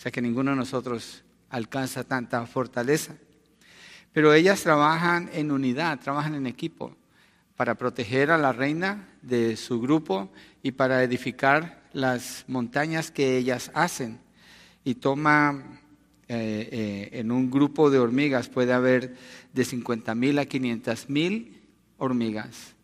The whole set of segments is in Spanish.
O sea que ninguno de nosotros alcanza tanta fortaleza. Pero ellas trabajan en unidad, trabajan en equipo para proteger a la reina de su grupo y para edificar las montañas que ellas hacen. Y toma eh, eh, en un grupo de hormigas puede haber de 50 mil a 500 mil hormigas.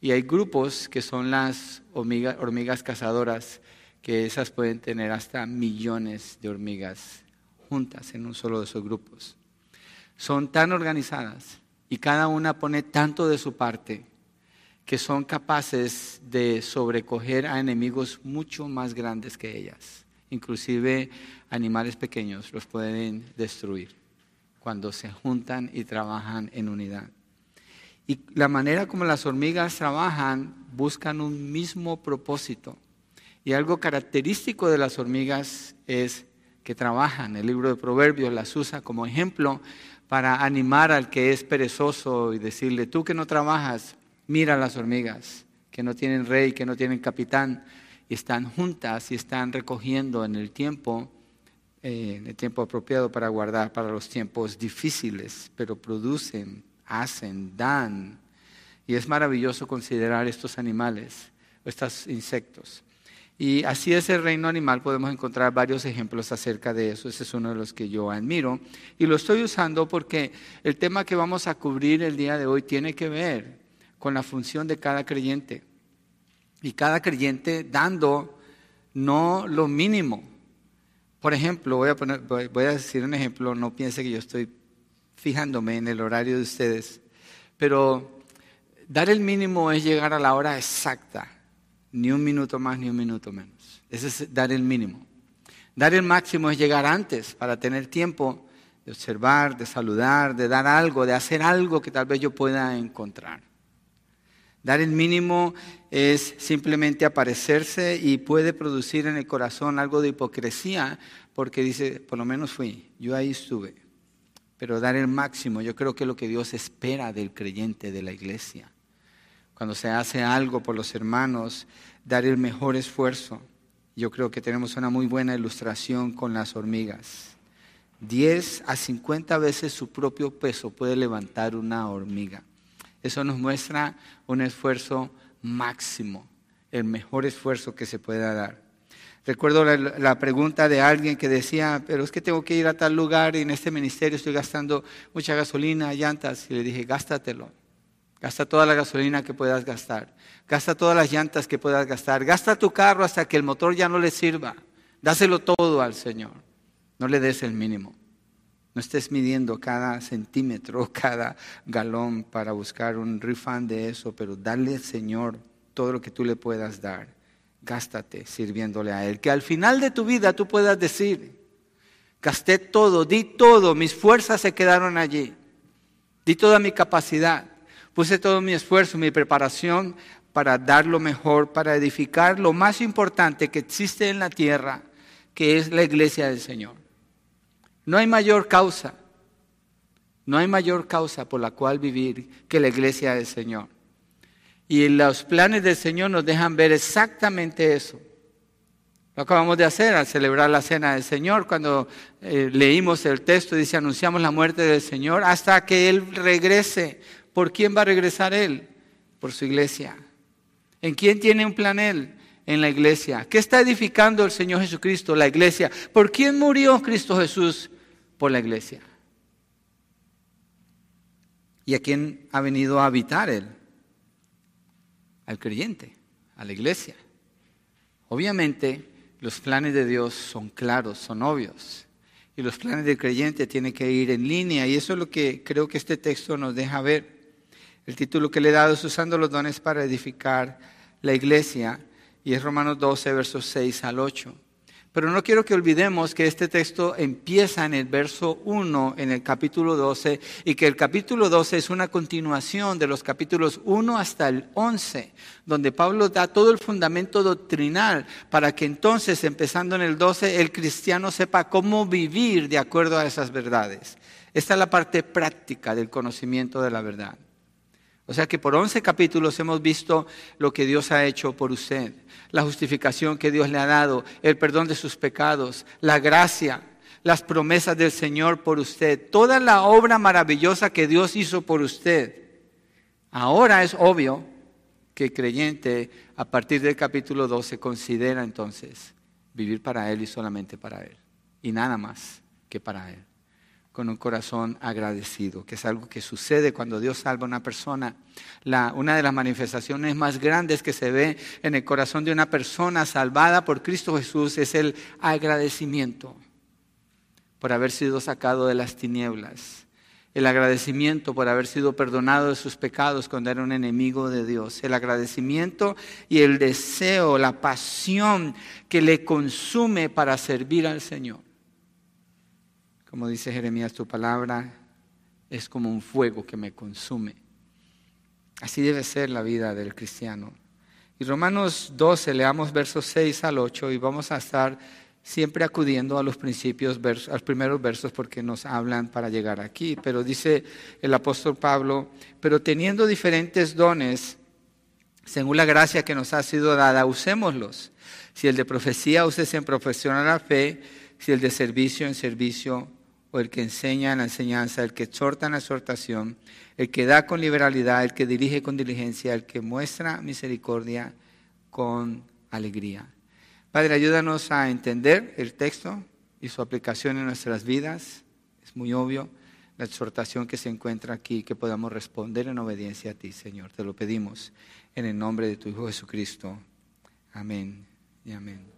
Y hay grupos que son las hormigas cazadoras, que esas pueden tener hasta millones de hormigas juntas en un solo de esos grupos. Son tan organizadas y cada una pone tanto de su parte que son capaces de sobrecoger a enemigos mucho más grandes que ellas inclusive animales pequeños los pueden destruir cuando se juntan y trabajan en unidad. Y la manera como las hormigas trabajan, buscan un mismo propósito. Y algo característico de las hormigas es que trabajan. El libro de Proverbios las usa como ejemplo para animar al que es perezoso y decirle, tú que no trabajas, mira las hormigas, que no tienen rey, que no tienen capitán, están juntas y están recogiendo en el tiempo, eh, en el tiempo apropiado para guardar para los tiempos difíciles, pero producen, hacen, dan. Y es maravilloso considerar estos animales, estos insectos. Y así es el reino animal, podemos encontrar varios ejemplos acerca de eso. Ese es uno de los que yo admiro. Y lo estoy usando porque el tema que vamos a cubrir el día de hoy tiene que ver con la función de cada creyente y cada creyente dando no lo mínimo. Por ejemplo, voy a, poner, voy a decir un ejemplo, no piense que yo estoy fijándome en el horario de ustedes, pero dar el mínimo es llegar a la hora exacta, ni un minuto más ni un minuto menos. Ese es dar el mínimo. Dar el máximo es llegar antes para tener tiempo de observar, de saludar, de dar algo, de hacer algo que tal vez yo pueda encontrar. Dar el mínimo es simplemente aparecerse y puede producir en el corazón algo de hipocresía porque dice, por lo menos fui, yo ahí estuve. Pero dar el máximo, yo creo que es lo que Dios espera del creyente de la iglesia. Cuando se hace algo por los hermanos, dar el mejor esfuerzo. Yo creo que tenemos una muy buena ilustración con las hormigas. 10 a 50 veces su propio peso puede levantar una hormiga. Eso nos muestra un esfuerzo máximo, el mejor esfuerzo que se pueda dar. Recuerdo la, pregunta de alguien que decía, pero es que tengo que ir a tal lugar y en este ministerio estoy gastando mucha gasolina, llantas. Y le dije, gástatelo. Gasta toda la gasolina que puedas gastar. Gasta todas las llantas que puedas gastar. Gasta tu carro hasta que el motor ya no le sirva. Dáselo todo al Señor. No le des el mínimo. No estés midiendo cada centímetro, cada galón para buscar un refund de eso, pero dale al Señor todo lo que tú le puedas dar. Gástate sirviéndole a Él. Que al final de tu vida tú puedas decir, gasté todo, di todo, mis fuerzas se quedaron allí. Di toda mi capacidad. Puse todo mi esfuerzo, mi preparación para dar lo mejor, para edificar lo más importante que existe en la tierra, que es la iglesia del Señor. No hay mayor causa, no hay mayor causa por la cual vivir que la iglesia del Señor. Y los planes del Señor nos dejan ver exactamente eso. Lo acabamos de hacer al celebrar la cena del Señor, cuando eh, leímos el texto, dice, anunciamos la muerte del Señor hasta que Él regrese. ¿Por quién va a regresar Él? Por su iglesia. ¿En quién tiene un plan Él? en la iglesia? ¿Qué está edificando el Señor Jesucristo, la iglesia? ¿Por quién murió Cristo Jesús? Por la iglesia. ¿Y a quién ha venido a habitar Él? Al creyente, a la iglesia. Obviamente, los planes de Dios son claros, son obvios. Y los planes del creyente tienen que ir en línea. Y eso es lo que creo que este texto nos deja ver. El título que le he dado es Usando los dones para edificar la iglesia y es Romanos 12, versos 6 al 8. Pero no quiero que olvidemos que este texto empieza en el verso 1 en el capítulo 12 y que el capítulo 12 es una continuación de los capítulos 1 hasta el 11, donde Pablo da todo el fundamento doctrinal para que entonces, empezando en el 12, el cristiano sepa cómo vivir de acuerdo a esas verdades. Esta es la parte práctica del conocimiento de la verdad. O sea que por 11 capítulos hemos visto lo que Dios ha hecho por usted, la justificación que Dios le ha dado, el perdón de sus pecados, la gracia, las promesas del Señor por usted, toda la obra maravillosa que Dios hizo por usted. Ahora es obvio que el creyente a partir del capítulo 12 considera entonces vivir para Él y solamente para Él, y nada más que para Él con un corazón agradecido, que es algo que sucede cuando Dios salva a una persona. una de las manifestaciones más grandes que se ve en el corazón de una persona salvada por Cristo Jesús es el agradecimiento por haber sido sacado de las tinieblas, el agradecimiento por haber sido perdonado de sus pecados cuando era un enemigo de Dios, el agradecimiento y el deseo, la pasión que le consume para servir al Señor. Como dice Jeremías, tu palabra es como un fuego que me consume. Así debe ser la vida del cristiano. Y Romanos 12, leamos versos 6 al 8 y vamos a estar siempre acudiendo a los principios, a los primeros versos porque nos hablan para llegar aquí. Pero dice el apóstol Pablo, pero teniendo diferentes dones, según la gracia que nos ha sido dada, usémoslos. Si el de profecía, úsese en profesión a la fe, si el de servicio, en servicio o el que enseña en la enseñanza, el que exhorta en la exhortación, el que da con liberalidad, el que dirige con diligencia, el que muestra misericordia con alegría. Padre, ayúdanos a entender el texto y su aplicación en nuestras vidas. Es muy obvio la exhortación que se encuentra aquí, que podamos responder en obediencia a ti, Señor. Te lo pedimos en el nombre de tu Hijo Jesucristo. Amén y amén.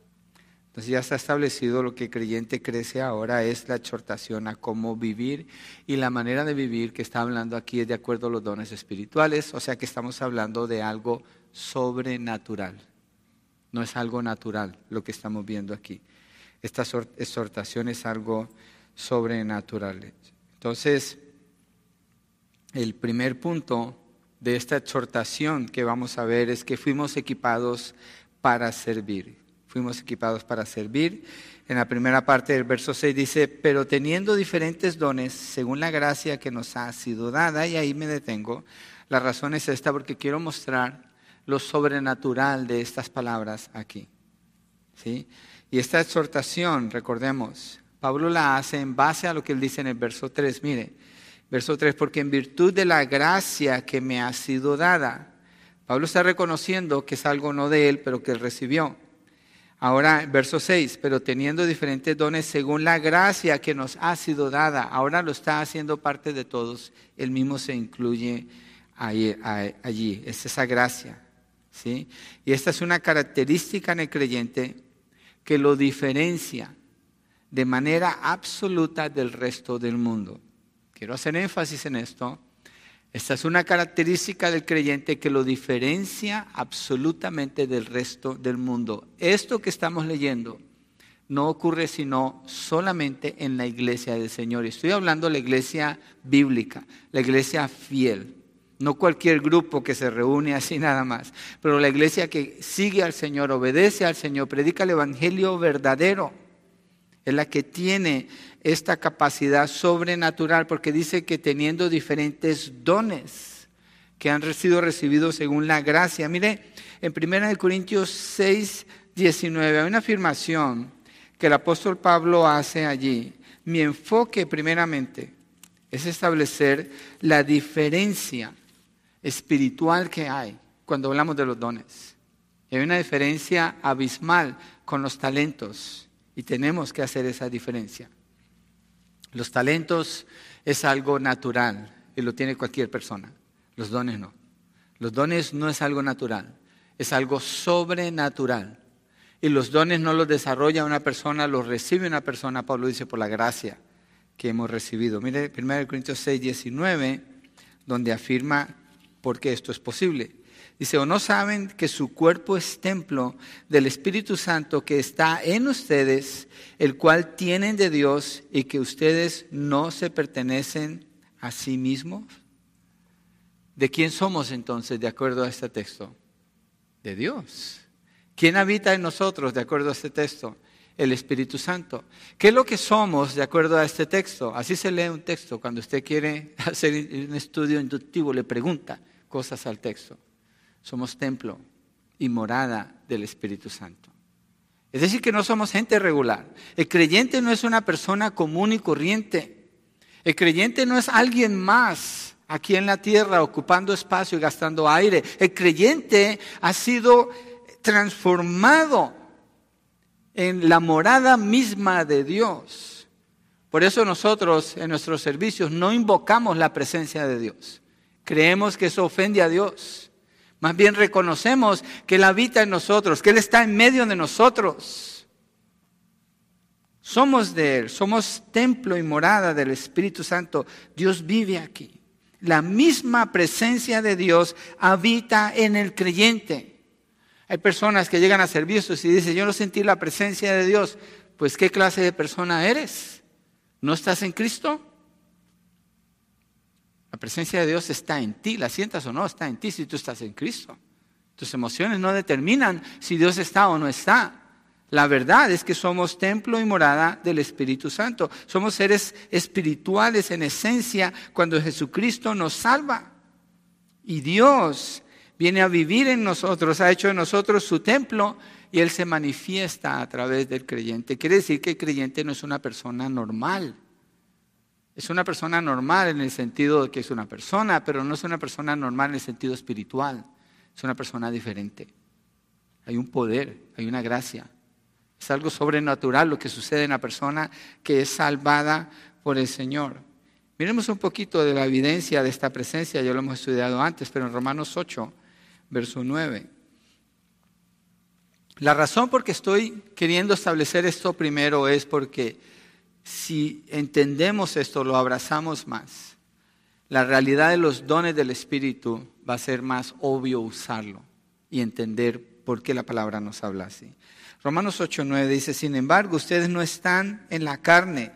Entonces ya está establecido lo que creyente crece ahora es la exhortación a cómo vivir y la manera de vivir que está hablando aquí es de acuerdo a los dones espirituales, o sea que estamos hablando de algo sobrenatural. No es algo natural lo que estamos viendo aquí. Esta exhortación es algo sobrenatural. Entonces, el primer punto de esta exhortación que vamos a ver es que fuimos equipados para servir fuimos equipados para servir. En la primera parte del verso 6 dice, pero teniendo diferentes dones según la gracia que nos ha sido dada, y ahí me detengo. La razón es esta porque quiero mostrar lo sobrenatural de estas palabras aquí. ¿sí? Y esta exhortación, recordemos, Pablo la hace en base a lo que él dice en el verso 3. Mire, verso 3, porque en virtud de la gracia que me ha sido dada, Pablo está reconociendo que es algo no de él, pero que él recibió. Ahora, verso 6, pero teniendo diferentes dones según la gracia que nos ha sido dada, ahora lo está haciendo parte de todos, él mismo se incluye allí, es esa gracia. ¿sí? Y esta es una característica en el creyente que lo diferencia de manera absoluta del resto del mundo. Quiero hacer énfasis en esto esta es una característica del creyente que lo diferencia absolutamente del resto del mundo. Esto que estamos leyendo no ocurre sino solamente en la iglesia del Señor. Estoy hablando de la iglesia bíblica, la iglesia fiel. No cualquier grupo que se reúne así nada más, pero la iglesia que sigue al Señor, obedece al Señor, predica el Evangelio verdadero, es la que tiene esta capacidad sobrenatural porque dice que teniendo diferentes dones que han sido recibidos según la gracia. Mire, en 1 Corintios 6, 19 hay una afirmación que el apóstol Pablo hace allí. Mi enfoque primeramente es establecer la diferencia espiritual que hay cuando hablamos de los dones. Hay una diferencia abismal con los talentos y tenemos que hacer esa diferencia. Los talentos es algo natural y lo tiene cualquier persona. Los dones no. Los dones no es algo natural, es algo sobrenatural. Y los dones no los desarrolla una persona, los recibe una persona, Pablo dice, por la gracia que hemos recibido. Mire 1 Corintios 6, 19, donde afirma por qué esto es posible. Dice, o no saben que su cuerpo es templo del Espíritu Santo que está en ustedes, el cual tienen de Dios y que ustedes no se pertenecen a sí mismos. ¿De quién somos entonces de acuerdo a este texto? De Dios. ¿Quién habita en nosotros de acuerdo a este texto? El Espíritu Santo. ¿Qué es lo que somos de acuerdo a este texto? Así se lee un texto. Cuando usted quiere hacer un estudio inductivo, le pregunta, cosas al texto. Somos templo y morada del Espíritu Santo. Es decir, que no somos gente regular. El creyente no es una persona común y corriente. El creyente no es alguien más aquí en la tierra ocupando espacio y gastando aire. El creyente ha sido transformado en la morada misma de Dios. Por eso nosotros en nuestros servicios no invocamos la presencia de Dios. Creemos que eso ofende a Dios. Más bien reconocemos que Él habita en nosotros, que Él está en medio de nosotros. Somos de Él, somos templo y morada del Espíritu Santo. Dios vive aquí. La misma presencia de Dios habita en el creyente. Hay personas que llegan a servicios y dicen, yo no sentí la presencia de Dios. Pues, ¿qué clase de persona eres? ¿No estás en Cristo? La presencia de Dios está en ti, la sientas o no, está en ti si tú estás en Cristo. Tus emociones no determinan si Dios está o no está. La verdad es que somos templo y morada del Espíritu Santo. Somos seres espirituales en esencia cuando Jesucristo nos salva. Y Dios viene a vivir en nosotros, ha hecho de nosotros su templo y Él se manifiesta a través del creyente. Quiere decir que el creyente no es una persona normal. Es una persona normal en el sentido de que es una persona, pero no es una persona normal en el sentido espiritual. Es una persona diferente. Hay un poder, hay una gracia. Es algo sobrenatural lo que sucede en la persona que es salvada por el Señor. Miremos un poquito de la evidencia de esta presencia, ya lo hemos estudiado antes, pero en Romanos 8, verso 9. La razón por que estoy queriendo establecer esto primero es porque si entendemos esto, lo abrazamos más, la realidad de los dones del Espíritu va a ser más obvio usarlo y entender por qué la palabra nos habla así. Romanos 8:9 dice, sin embargo, ustedes no están en la carne,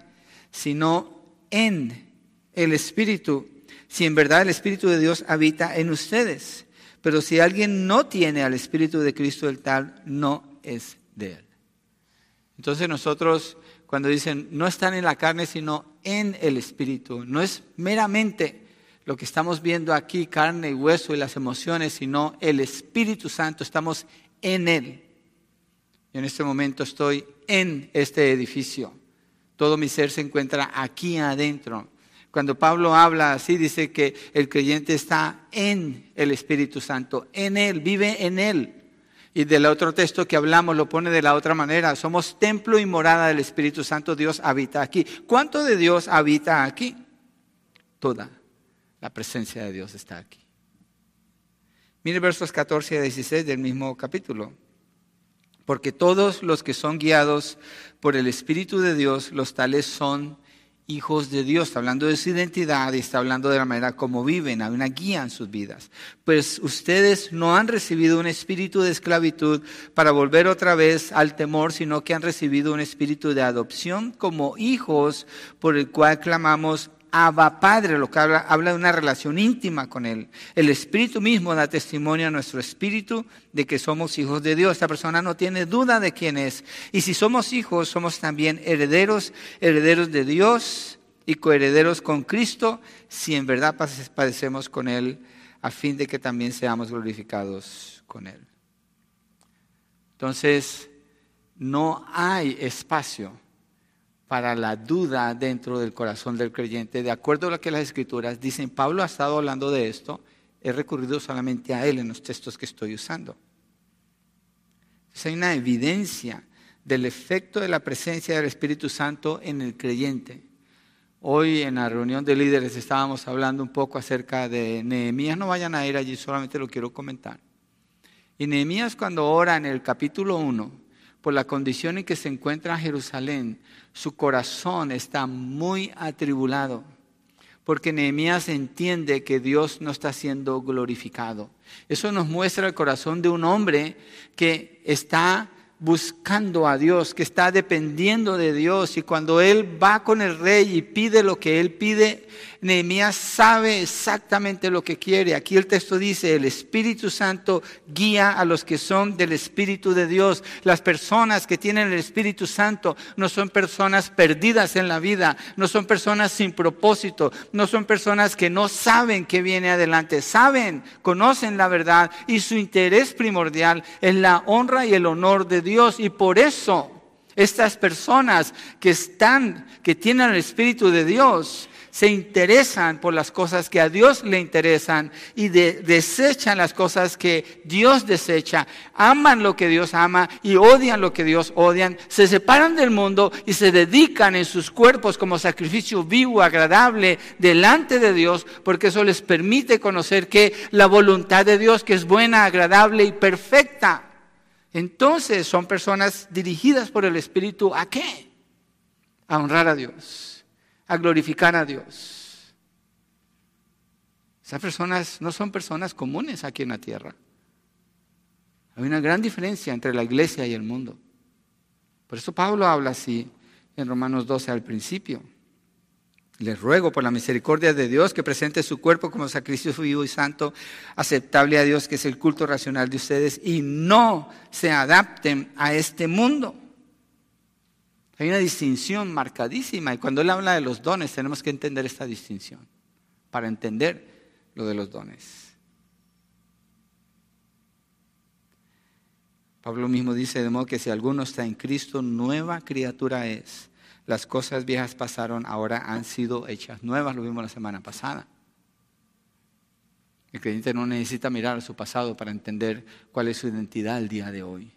sino en el Espíritu, si en verdad el Espíritu de Dios habita en ustedes. Pero si alguien no tiene al Espíritu de Cristo, el tal no es de él. Entonces nosotros cuando dicen no están en la carne, sino en el Espíritu. No es meramente lo que estamos viendo aquí, carne y hueso y las emociones, sino el Espíritu Santo. Estamos en Él. Y en este momento estoy en este edificio. Todo mi ser se encuentra aquí adentro. Cuando Pablo habla así, dice que el creyente está en el Espíritu Santo, en Él, vive en Él. Y del otro texto que hablamos lo pone de la otra manera. Somos templo y morada del Espíritu Santo. Dios habita aquí. ¿Cuánto de Dios habita aquí? Toda la presencia de Dios está aquí. Mire versos 14 y 16 del mismo capítulo. Porque todos los que son guiados por el Espíritu de Dios, los tales son hijos de Dios, está hablando de su identidad y está hablando de la manera como viven, hay una guía en sus vidas. Pues ustedes no han recibido un espíritu de esclavitud para volver otra vez al temor, sino que han recibido un espíritu de adopción como hijos por el cual clamamos Abba Padre, lo que habla, habla, de una relación íntima con Él. El Espíritu mismo da testimonio a nuestro espíritu de que somos hijos de Dios. Esta persona no tiene duda de quién es. Y si somos hijos, somos también herederos, herederos de Dios y coherederos con Cristo, si en verdad padecemos con Él, a fin de que también seamos glorificados con Él. Entonces, no hay espacio para la duda dentro del corazón del creyente. De acuerdo a lo que las escrituras dicen, Pablo ha estado hablando de esto, he recurrido solamente a él en los textos que estoy usando. hay una evidencia del efecto de la presencia del Espíritu Santo en el creyente. Hoy en la reunión de líderes estábamos hablando un poco acerca de Nehemías, no vayan a ir allí, solamente lo quiero comentar. Y Nehemías cuando ora en el capítulo 1, por la condición en que se encuentra Jerusalén, su corazón está muy atribulado, porque Nehemías entiende que Dios no está siendo glorificado. Eso nos muestra el corazón de un hombre que está buscando a Dios, que está dependiendo de Dios. Y cuando él va con el rey y pide lo que él pide, Nehemías sabe exactamente lo que quiere. Aquí el texto dice, el Espíritu Santo guía a los que son del Espíritu de Dios. Las personas que tienen el Espíritu Santo no son personas perdidas en la vida, no son personas sin propósito, no son personas que no saben qué viene adelante, saben, conocen la verdad y su interés primordial es la honra y el honor de Dios. Y por eso estas personas que están, que tienen el Espíritu de Dios, se interesan por las cosas que a Dios le interesan y desechan las cosas que Dios desecha, aman lo que Dios ama y odian lo que Dios odian, se separan del mundo y se dedican en sus cuerpos como sacrificio vivo, agradable, delante de Dios, porque eso les permite conocer que la voluntad de Dios, que es buena, agradable y perfecta. Entonces son personas dirigidas por el Espíritu a qué? A honrar a Dios a glorificar a Dios. Esas personas no son personas comunes aquí en la tierra. Hay una gran diferencia entre la iglesia y el mundo. Por eso Pablo habla así en Romanos 12 al principio. Les ruego por la misericordia de Dios que presente su cuerpo como sacrificio vivo y santo, aceptable a Dios, que es el culto racional de ustedes, y no se adapten a este mundo hay una distinción marcadísima y cuando él habla de los dones tenemos que entender esta distinción para entender lo de los dones. Pablo mismo dice de modo que si alguno está en Cristo, nueva criatura es. Las cosas viejas pasaron, ahora han sido hechas nuevas, lo vimos la semana pasada. El creyente no necesita mirar a su pasado para entender cuál es su identidad el día de hoy.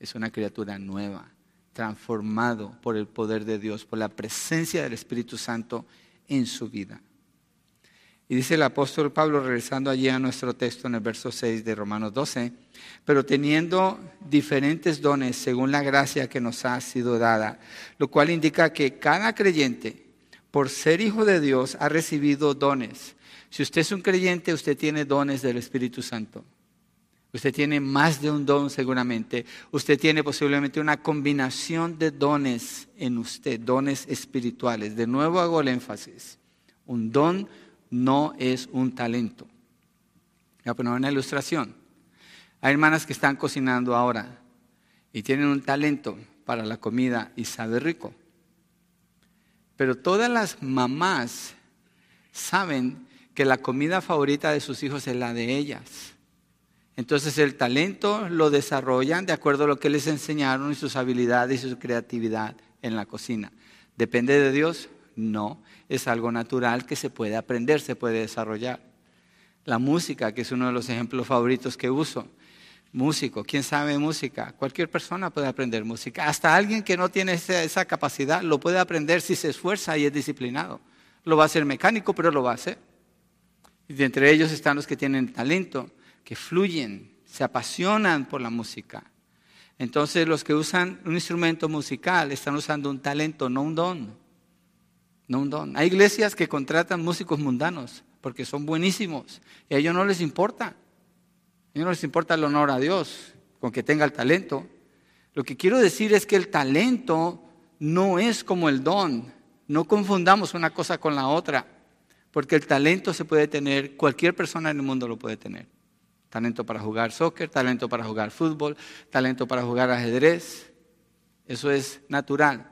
Es una criatura nueva transformado por el poder de Dios, por la presencia del Espíritu Santo en su vida. Y dice el apóstol Pablo, regresando allí a nuestro texto en el verso 6 de Romanos 12, pero teniendo diferentes dones según la gracia que nos ha sido dada, lo cual indica que cada creyente, por ser hijo de Dios, ha recibido dones. Si usted es un creyente, usted tiene dones del Espíritu Santo. Usted tiene más de un don seguramente. Usted tiene posiblemente una combinación de dones en usted, dones espirituales. De nuevo hago el énfasis. Un don no es un talento. Voy a poner una ilustración. Hay hermanas que están cocinando ahora y tienen un talento para la comida y sabe rico. Pero todas las mamás saben que la comida favorita de sus hijos es la de ellas. Entonces el talento lo desarrollan de acuerdo a lo que les enseñaron y sus habilidades y su creatividad en la cocina. ¿Depende de Dios? No, es algo natural que se puede aprender, se puede desarrollar. La música, que es uno de los ejemplos favoritos que uso. Músico, ¿quién sabe música? Cualquier persona puede aprender música. Hasta alguien que no tiene esa, capacidad lo puede aprender si se esfuerza y es disciplinado. Lo va a hacer mecánico, pero lo va a hacer. Y de entre ellos están los que tienen talento que fluyen, se apasionan por la música. Entonces los que usan un instrumento musical están usando un talento, no un don. No un don. Hay iglesias que contratan músicos mundanos porque son buenísimos y a ellos no les importa. A ellos no les importa el honor a Dios con que tenga el talento. Lo que quiero decir es que el talento no es como el don. No confundamos una cosa con la otra, porque el talento se puede tener, cualquier persona en el mundo lo puede tener talento para jugar soccer, talento para jugar fútbol, talento para jugar ajedrez. Eso es natural.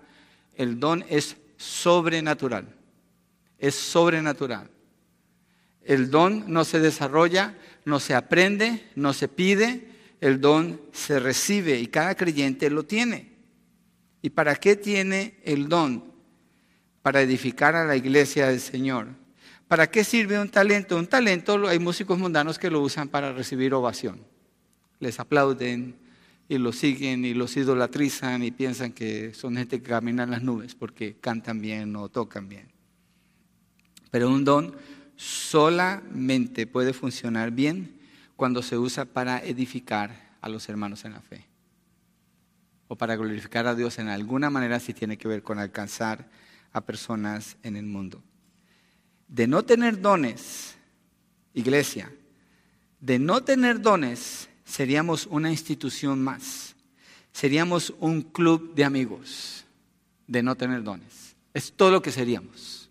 El don es sobrenatural. Es sobrenatural. El don no se desarrolla, no se aprende, no se pide, el don se recibe y cada creyente lo tiene. ¿Y para qué tiene el don? Para edificar a la iglesia del Señor. ¿Para qué sirve un talento? Un talento, hay músicos mundanos que lo usan para recibir ovación. Les aplauden y los siguen y los idolatrizan y piensan que son gente que camina en las nubes porque cantan bien o tocan bien. Pero un don solamente puede funcionar bien cuando se usa para edificar a los hermanos en la fe o para glorificar a Dios en alguna manera si tiene que ver con alcanzar a personas en el mundo de no tener dones, iglesia, de no tener dones, seríamos una institución más. Seríamos un club de amigos de no tener dones. Es todo lo que seríamos.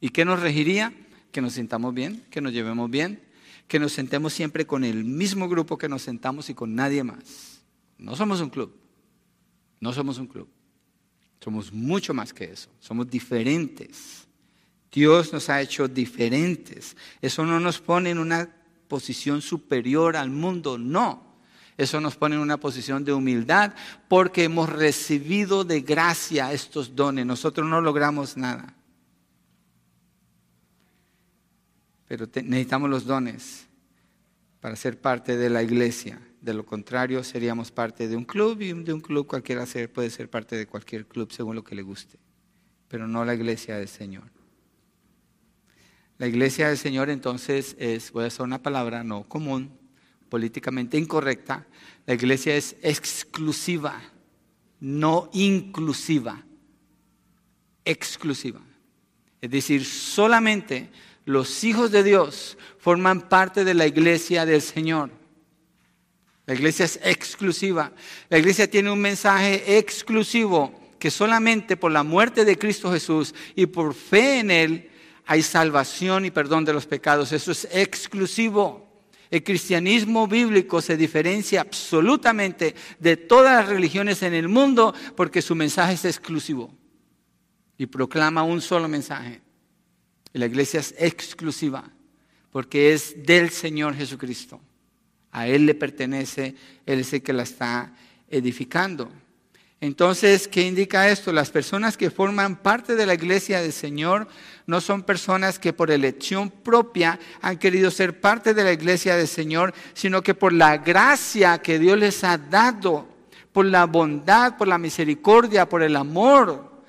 ¿Y qué nos regiría? Que nos sintamos bien, que nos llevemos bien, que nos sentemos siempre con el mismo grupo que nos sentamos y con nadie más. No somos un club. No somos un club. Somos mucho más que eso. Somos diferentes. Dios nos ha hecho diferentes. Eso no nos pone en una posición superior al mundo, no. Eso nos pone en una posición de humildad porque hemos recibido de gracia estos dones. Nosotros no logramos nada. Pero necesitamos los dones para ser parte de la iglesia. De lo contrario, seríamos parte de un club y de un club cualquiera puede ser parte de cualquier club según lo que le guste, pero no la iglesia del Señor. La iglesia del Señor entonces es, voy a usar una palabra no común, políticamente incorrecta, la iglesia es exclusiva, no inclusiva, exclusiva. Es decir, solamente los hijos de Dios forman parte de la iglesia del Señor. La iglesia es exclusiva. La iglesia tiene un mensaje exclusivo que solamente por la muerte de Cristo Jesús y por fe en Él hay salvación y perdón de los pecados. Eso es exclusivo. El cristianismo bíblico se diferencia absolutamente de todas las religiones en el mundo porque su mensaje es exclusivo y proclama un solo mensaje. la iglesia es exclusiva porque es del Señor Jesucristo. A Él le pertenece, Él es el que la está edificando. Entonces, ¿qué indica esto? Las personas que forman parte de la iglesia del Señor no son personas que por elección propia han querido ser parte de la iglesia del Señor, sino que por la gracia que Dios les ha dado, por la bondad, por la misericordia, por el amor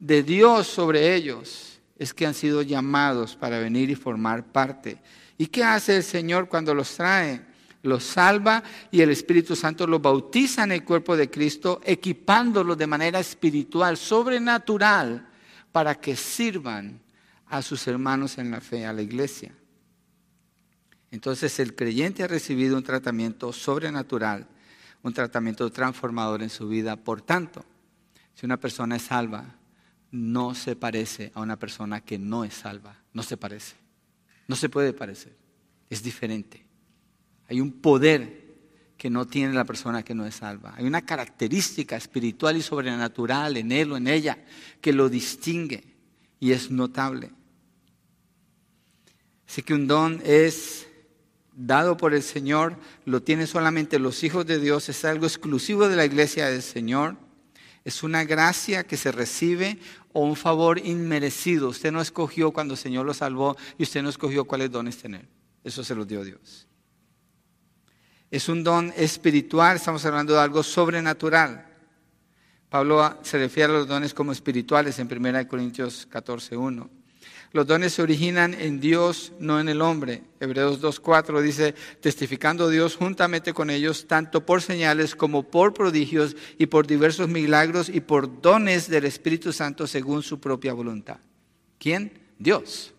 de Dios sobre ellos, es que han sido llamados para venir y formar parte. ¿Y qué hace el Señor cuando los trae? los salva y el Espíritu Santo los bautiza en el cuerpo de Cristo, equipándolos de manera espiritual, sobrenatural, para que sirvan a sus hermanos en la fe, a la iglesia. Entonces el creyente ha recibido un tratamiento sobrenatural, un tratamiento transformador en su vida. Por tanto, si una persona es salva, no se parece a una persona que no es salva. No se parece. No se puede parecer. Es diferente. Hay un poder que no tiene la persona que no es salva. Hay una característica espiritual y sobrenatural en él o en ella que lo distingue y es notable. Así que un don es dado por el Señor, lo tienen solamente los hijos de Dios, es algo exclusivo de la iglesia del Señor, es una gracia que se recibe o un favor inmerecido. Usted no escogió cuando el Señor lo salvó y usted no escogió cuáles dones tener. Eso se lo dio Dios. Es un don espiritual, estamos hablando de algo sobrenatural. Pablo se refiere a los dones como espirituales en 1 Corintios 14.1. Los dones se originan en Dios, no en el hombre. Hebreos 2.4 dice, testificando Dios juntamente con ellos, tanto por señales como por prodigios y por diversos milagros y por dones del Espíritu Santo según su propia voluntad. ¿Quién? Dios.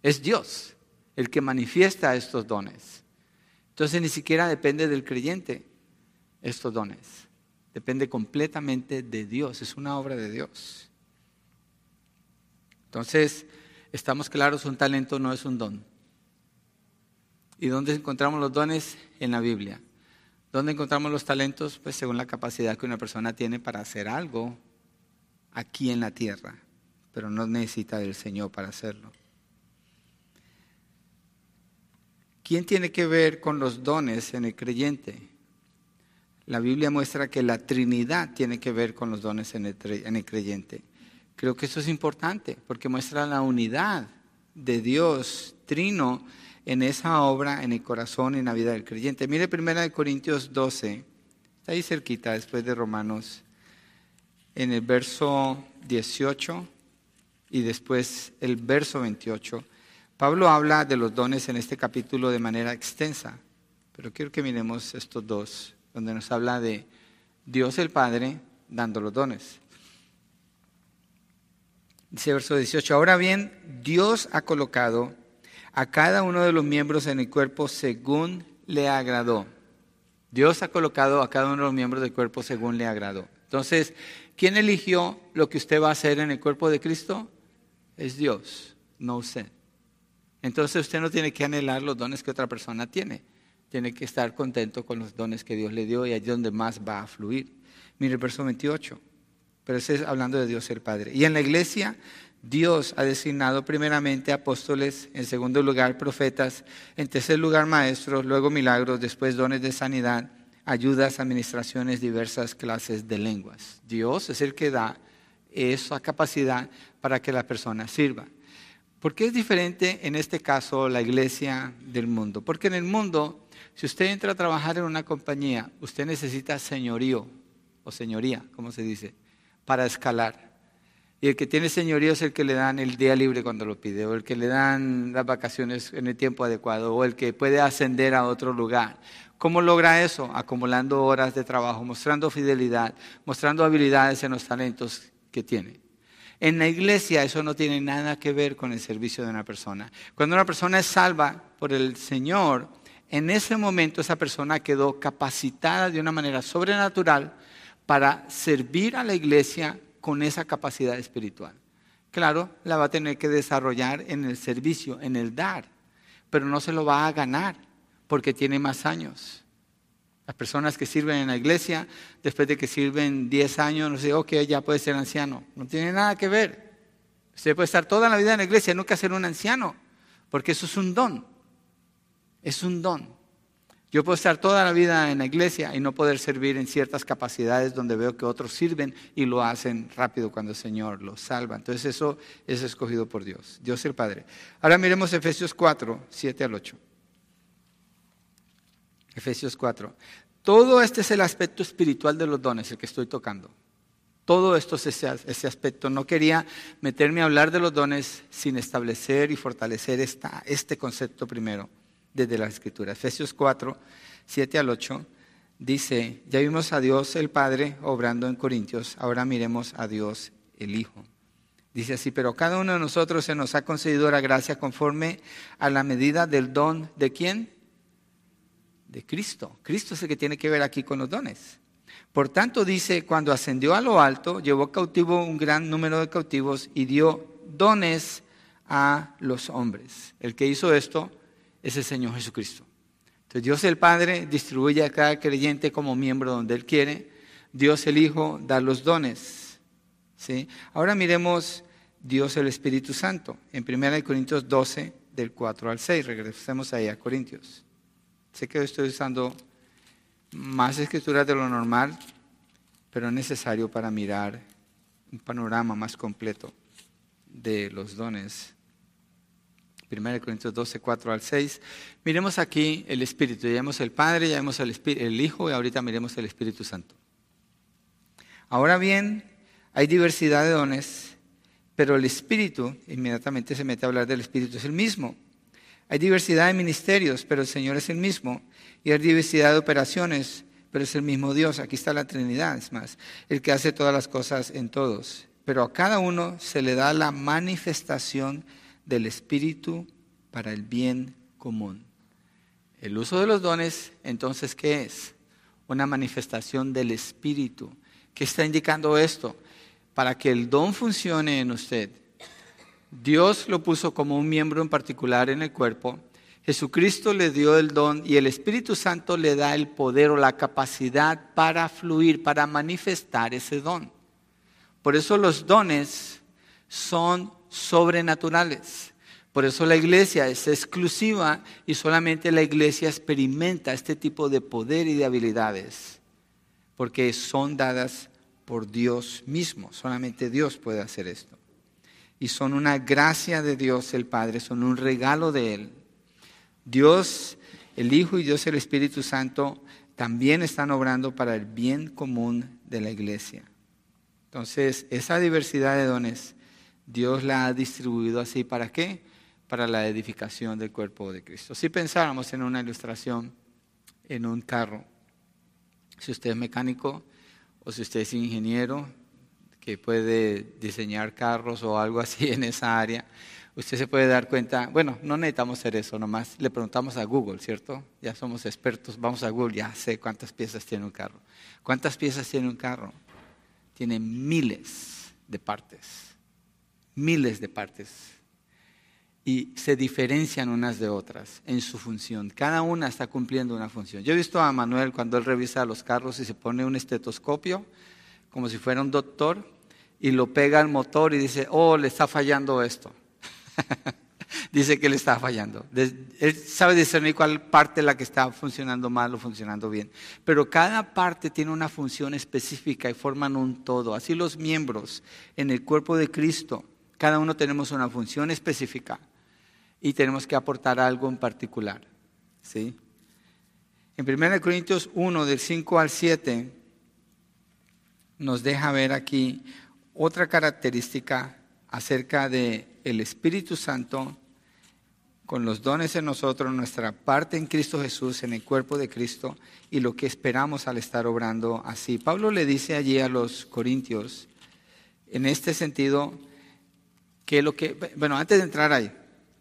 Es Dios el que manifiesta estos dones. Entonces ni siquiera depende del creyente estos dones. Depende completamente de Dios. Es una obra de Dios. Entonces, estamos claros, un talento no es un don. ¿Y dónde encontramos los dones? En la Biblia. ¿Dónde encontramos los talentos? Pues según la capacidad que una persona tiene para hacer algo aquí en la tierra, pero no necesita del Señor para hacerlo. ¿Quién tiene que ver con los dones en el creyente? La Biblia muestra que la Trinidad tiene que ver con los dones en el, creyente. Creo que eso es importante porque muestra la unidad de Dios trino en esa obra, en el corazón y en la vida del creyente. Mire 1 Corintios 12, está ahí cerquita después de Romanos, en el verso 18 y después el verso 28. Pablo habla de los dones en este capítulo de manera extensa, pero quiero que miremos estos dos, donde nos habla de Dios el Padre dando los dones. Dice verso 18, ahora bien, Dios ha colocado a cada uno de los miembros en el cuerpo según le agradó. Dios ha colocado a cada uno de los miembros del cuerpo según le agradó. Entonces, ¿quién eligió lo que usted va a hacer en el cuerpo de Cristo? Es Dios, no usted. Entonces usted no tiene que anhelar los dones que otra persona tiene. Tiene que estar contento con los dones que Dios le dio y allí es donde más va a fluir. Mire el verso 28. Pero ese es hablando de Dios el Padre. Y en la iglesia Dios ha designado primeramente apóstoles, en segundo lugar profetas, en tercer lugar maestros, luego milagros, después dones de sanidad, ayudas, administraciones, diversas clases de lenguas. Dios es el que da esa capacidad para que la persona sirva. ¿Por qué es diferente en este caso la iglesia del mundo? Porque en el mundo, si usted entra a trabajar en una compañía, usted necesita señorío o señoría, como se dice, para escalar. Y el que tiene señorío es el que le dan el día libre cuando lo pide, o el que le dan las vacaciones en el tiempo adecuado, o el que puede ascender a otro lugar. ¿Cómo logra eso? Acumulando horas de trabajo, mostrando fidelidad, mostrando habilidades en los talentos que tiene. En la iglesia eso no tiene nada que ver con el servicio de una persona. Cuando una persona es salva por el Señor, en ese momento esa persona quedó capacitada de una manera sobrenatural para servir a la iglesia con esa capacidad espiritual. Claro, la va a tener que desarrollar en el servicio, en el dar, pero no se lo va a ganar porque tiene más años. Las personas que sirven en la iglesia, después de que sirven 10 años, no sé, ok, ya puede ser anciano. No tiene nada que ver. Usted puede estar toda la vida en la iglesia nunca ser un anciano, porque eso es un don. Es un don. Yo puedo estar toda la vida en la iglesia y no poder servir en ciertas capacidades donde veo que otros sirven y lo hacen rápido cuando el Señor los salva. Entonces eso es escogido por Dios, Dios el Padre. Ahora miremos Efesios 4, 7 al 8. Efesios 4. Todo este es el aspecto espiritual de los dones, el que estoy tocando. Todo esto es ese, ese, aspecto. No quería meterme a hablar de los dones sin establecer y fortalecer esta, este concepto primero desde la Escritura. Efesios 4, 7 al 8 dice, ya vimos a Dios el Padre obrando en Corintios, ahora miremos a Dios el Hijo. Dice así, pero cada uno de nosotros se nos ha concedido la gracia conforme a la medida del don de quién? De Cristo. Cristo es el que tiene que ver aquí con los dones. Por tanto, dice, cuando ascendió a lo alto, llevó cautivo un gran número de cautivos y dio dones a los hombres. El que hizo esto es el Señor Jesucristo. Entonces Dios el Padre distribuye a cada creyente como miembro donde Él quiere. Dios el Hijo da los dones. ¿sí? Ahora miremos Dios el Espíritu Santo. En 1 Corintios 12, del 4 al 6. Regresemos ahí a Corintios. Sé que estoy usando más escrituras de lo normal, pero es necesario para mirar un panorama más completo de los dones 1 Corintios 12, 4 al 6. Miremos aquí el Espíritu. Ya vemos el Padre, ya vemos el, el Hijo y ahorita miremos el Espíritu Santo. Ahora bien, hay diversidad de dones, pero el Espíritu, inmediatamente se mete a hablar del Espíritu, es el mismo. Hay diversidad de ministerios, pero el Señor es el mismo. Y hay diversidad de operaciones, pero es el mismo Dios. Aquí está la Trinidad, es más, el que hace todas las cosas en todos. Pero a cada uno se le da la manifestación del Espíritu para el bien común. El uso de los dones, entonces, ¿qué es? Una manifestación del Espíritu. ¿Qué está indicando esto? Para que el don funcione en usted, Dios lo puso como un miembro en particular en el cuerpo. Jesucristo le dio el don y el Espíritu Santo le da el poder o la capacidad para fluir, para manifestar ese don. Por eso los dones son sobrenaturales. Por eso la iglesia es exclusiva y solamente la iglesia experimenta este tipo de poder y de habilidades, porque son dadas por Dios mismo, solamente Dios puede hacer esto. Y son una gracia de Dios el Padre, son un regalo de Él. Dios, el Hijo y Dios el Espíritu Santo también están obrando para el bien común de la iglesia. Entonces, esa diversidad de dones Dios la ha distribuido así. ¿Para qué? Para la edificación del cuerpo de Cristo. Si pensáramos en una ilustración, en un carro, si usted es mecánico o si usted es ingeniero que puede diseñar carros o algo así en esa área, Usted se puede dar cuenta, bueno, no necesitamos hacer eso, nomás le preguntamos a Google, ¿cierto? Ya somos expertos, vamos a Google, ya sé cuántas piezas tiene un carro. ¿Cuántas piezas tiene un carro? Tiene miles de partes, miles de partes. Y se diferencian unas de otras en su función. Cada una está cumpliendo una función. Yo he visto a Manuel cuando él revisa los carros y se pone un estetoscopio, como si fuera un doctor, y lo pega al motor y dice, oh, le está fallando esto Dice que le está fallando. Él sabe discernir cuál parte es la que está funcionando mal o funcionando bien. Pero cada parte tiene una función específica y forman un todo. Así los miembros en el cuerpo de Cristo, cada uno tenemos una función específica y tenemos que aportar algo en particular. ¿sí? En 1 Corintios 1, del 5 al 7, nos deja ver aquí otra característica acerca de el Espíritu Santo con los dones en nosotros, nuestra parte en Cristo Jesús, en el cuerpo de Cristo y lo que esperamos al estar obrando así. Pablo le dice allí a los corintios, en este sentido, que lo que, bueno, antes de entrar ahí,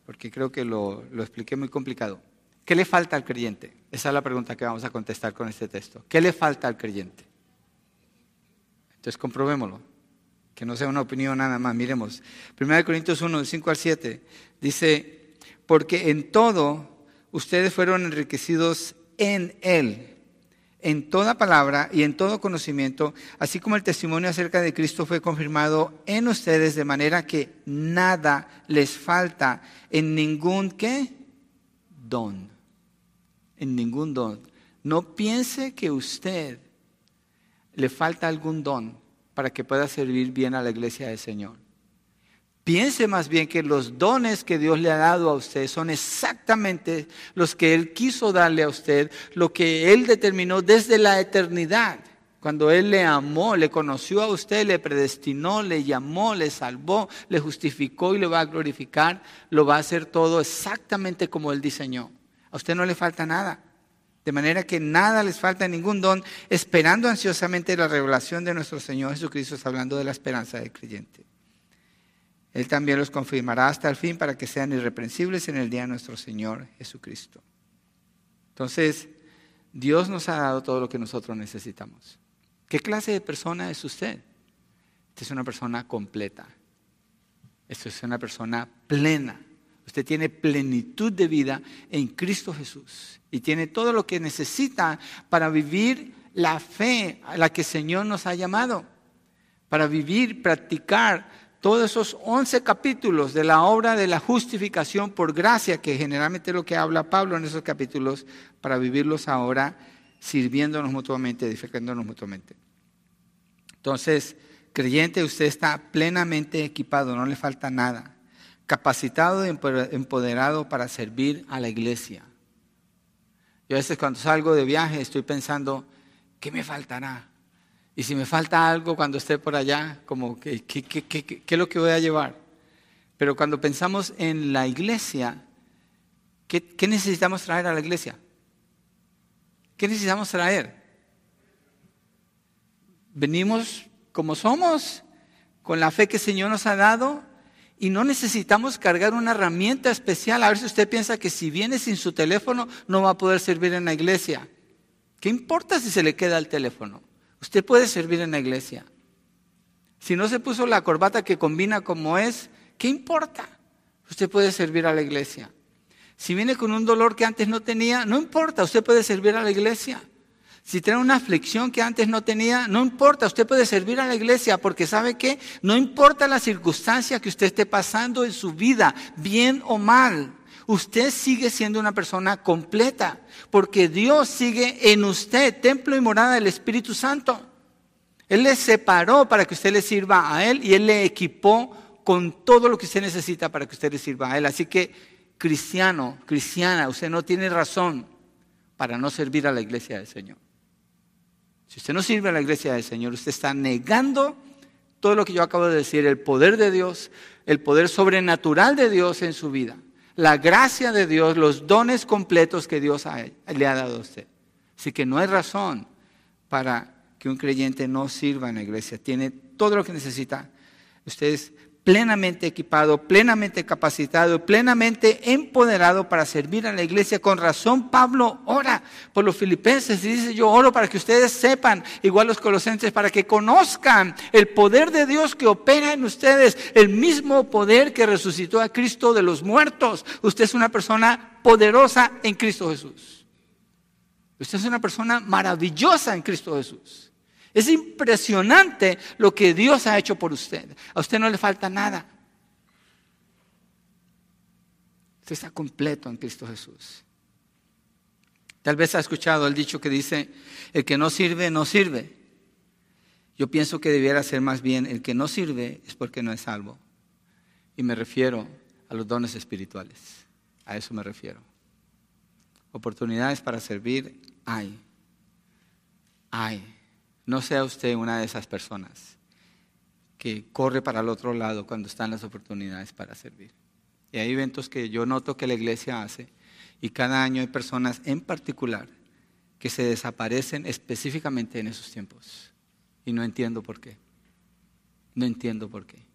porque creo que lo, lo expliqué muy complicado, ¿qué le falta al creyente? Esa es la pregunta que vamos a contestar con este texto. ¿Qué le falta al creyente? Entonces comprobémoslo que no sea una opinión nada más. Miremos, 1 Corintios 1, 5 al 7, dice, porque en todo ustedes fueron enriquecidos en Él, en toda palabra y en todo conocimiento, así como el testimonio acerca de Cristo fue confirmado en ustedes, de manera que nada les falta en ningún qué? Don. En ningún don. No piense que usted le falta algún don para que pueda servir bien a la iglesia del Señor. Piense más bien que los dones que Dios le ha dado a usted son exactamente los que Él quiso darle a usted, lo que Él determinó desde la eternidad. Cuando Él le amó, le conoció a usted, le predestinó, le llamó, le salvó, le justificó y le va a glorificar, lo va a hacer todo exactamente como Él diseñó. A usted no le falta nada. De manera que nada les falta ningún don, esperando ansiosamente la revelación de nuestro Señor Jesucristo, hablando de la esperanza del creyente. Él también los confirmará hasta el fin para que sean irreprensibles en el día de nuestro Señor Jesucristo. Entonces, Dios nos ha dado todo lo que nosotros necesitamos. ¿Qué clase de persona es usted? Usted es una persona completa. Esto es una persona plena. Usted tiene plenitud de vida en Cristo Jesús y tiene todo lo que necesita para vivir la fe a la que el Señor nos ha llamado, para vivir, practicar todos esos 11 capítulos de la obra de la justificación por gracia, que generalmente es lo que habla Pablo en esos capítulos, para vivirlos ahora sirviéndonos mutuamente, edificándonos mutuamente. Entonces, creyente, usted está plenamente equipado, no le falta nada capacitado y empoderado para servir a la iglesia. Yo a veces cuando salgo de viaje estoy pensando, ¿qué me faltará? Y si me falta algo cuando esté por allá, como, ¿qué, qué, es lo que voy a llevar? Pero cuando pensamos en la iglesia, ¿qué, ¿qué necesitamos traer a la iglesia? ¿Qué necesitamos traer? Venimos como somos, con la fe que el Señor nos ha dado, y no necesitamos cargar una herramienta especial. A ver si usted piensa que si viene sin su teléfono no va a poder servir en la iglesia. ¿Qué importa si se le queda el teléfono? Usted puede servir en la iglesia. Si no se puso la corbata que combina como es, ¿qué importa? Usted puede servir a la iglesia. Si viene con un dolor que antes no tenía, no importa, usted puede servir a la iglesia. Si tiene una aflicción que antes no tenía, no importa, usted puede servir a la iglesia porque sabe que no importa la circunstancia que usted esté pasando en su vida, bien o mal, usted sigue siendo una persona completa porque Dios sigue en usted, templo y morada del Espíritu Santo. Él le separó para que usted le sirva a Él y Él le equipó con todo lo que usted necesita para que usted le sirva a Él. Así que, cristiano, cristiana, usted no tiene razón para no servir a la iglesia del Señor. Si usted no sirve a la iglesia del Señor, usted está negando todo lo que yo acabo de decir, el poder de Dios, el poder sobrenatural de Dios en su vida, la gracia de Dios, los dones completos que Dios le ha dado a usted. Así que no hay razón para que un creyente no sirva en la iglesia. Tiene todo lo que necesita. Usted es plenamente equipado, plenamente capacitado, plenamente empoderado para servir a la iglesia. Con razón Pablo ora por los filipenses y dice, yo oro para que ustedes sepan, igual los colosenses, para que conozcan el poder de Dios que opera en ustedes, el mismo poder que resucitó a Cristo de los muertos. Usted es una persona poderosa en Cristo Jesús. Usted es una persona maravillosa en Cristo Jesús. Es impresionante lo que Dios ha hecho por usted. A usted no le falta nada. Usted está completo en Cristo Jesús. Tal vez ha escuchado el dicho que dice, el que no sirve, no sirve. Yo pienso que debiera ser más bien, el que no sirve es porque no es salvo. Y me refiero a los dones espirituales. A eso me refiero. Oportunidades para servir hay. Hay. No sea usted una de esas personas que corre para el otro lado cuando están las oportunidades para servir. Y hay eventos que yo noto que la iglesia hace y cada año hay personas en particular que se desaparecen específicamente en esos tiempos. Y no entiendo por qué. No entiendo por qué.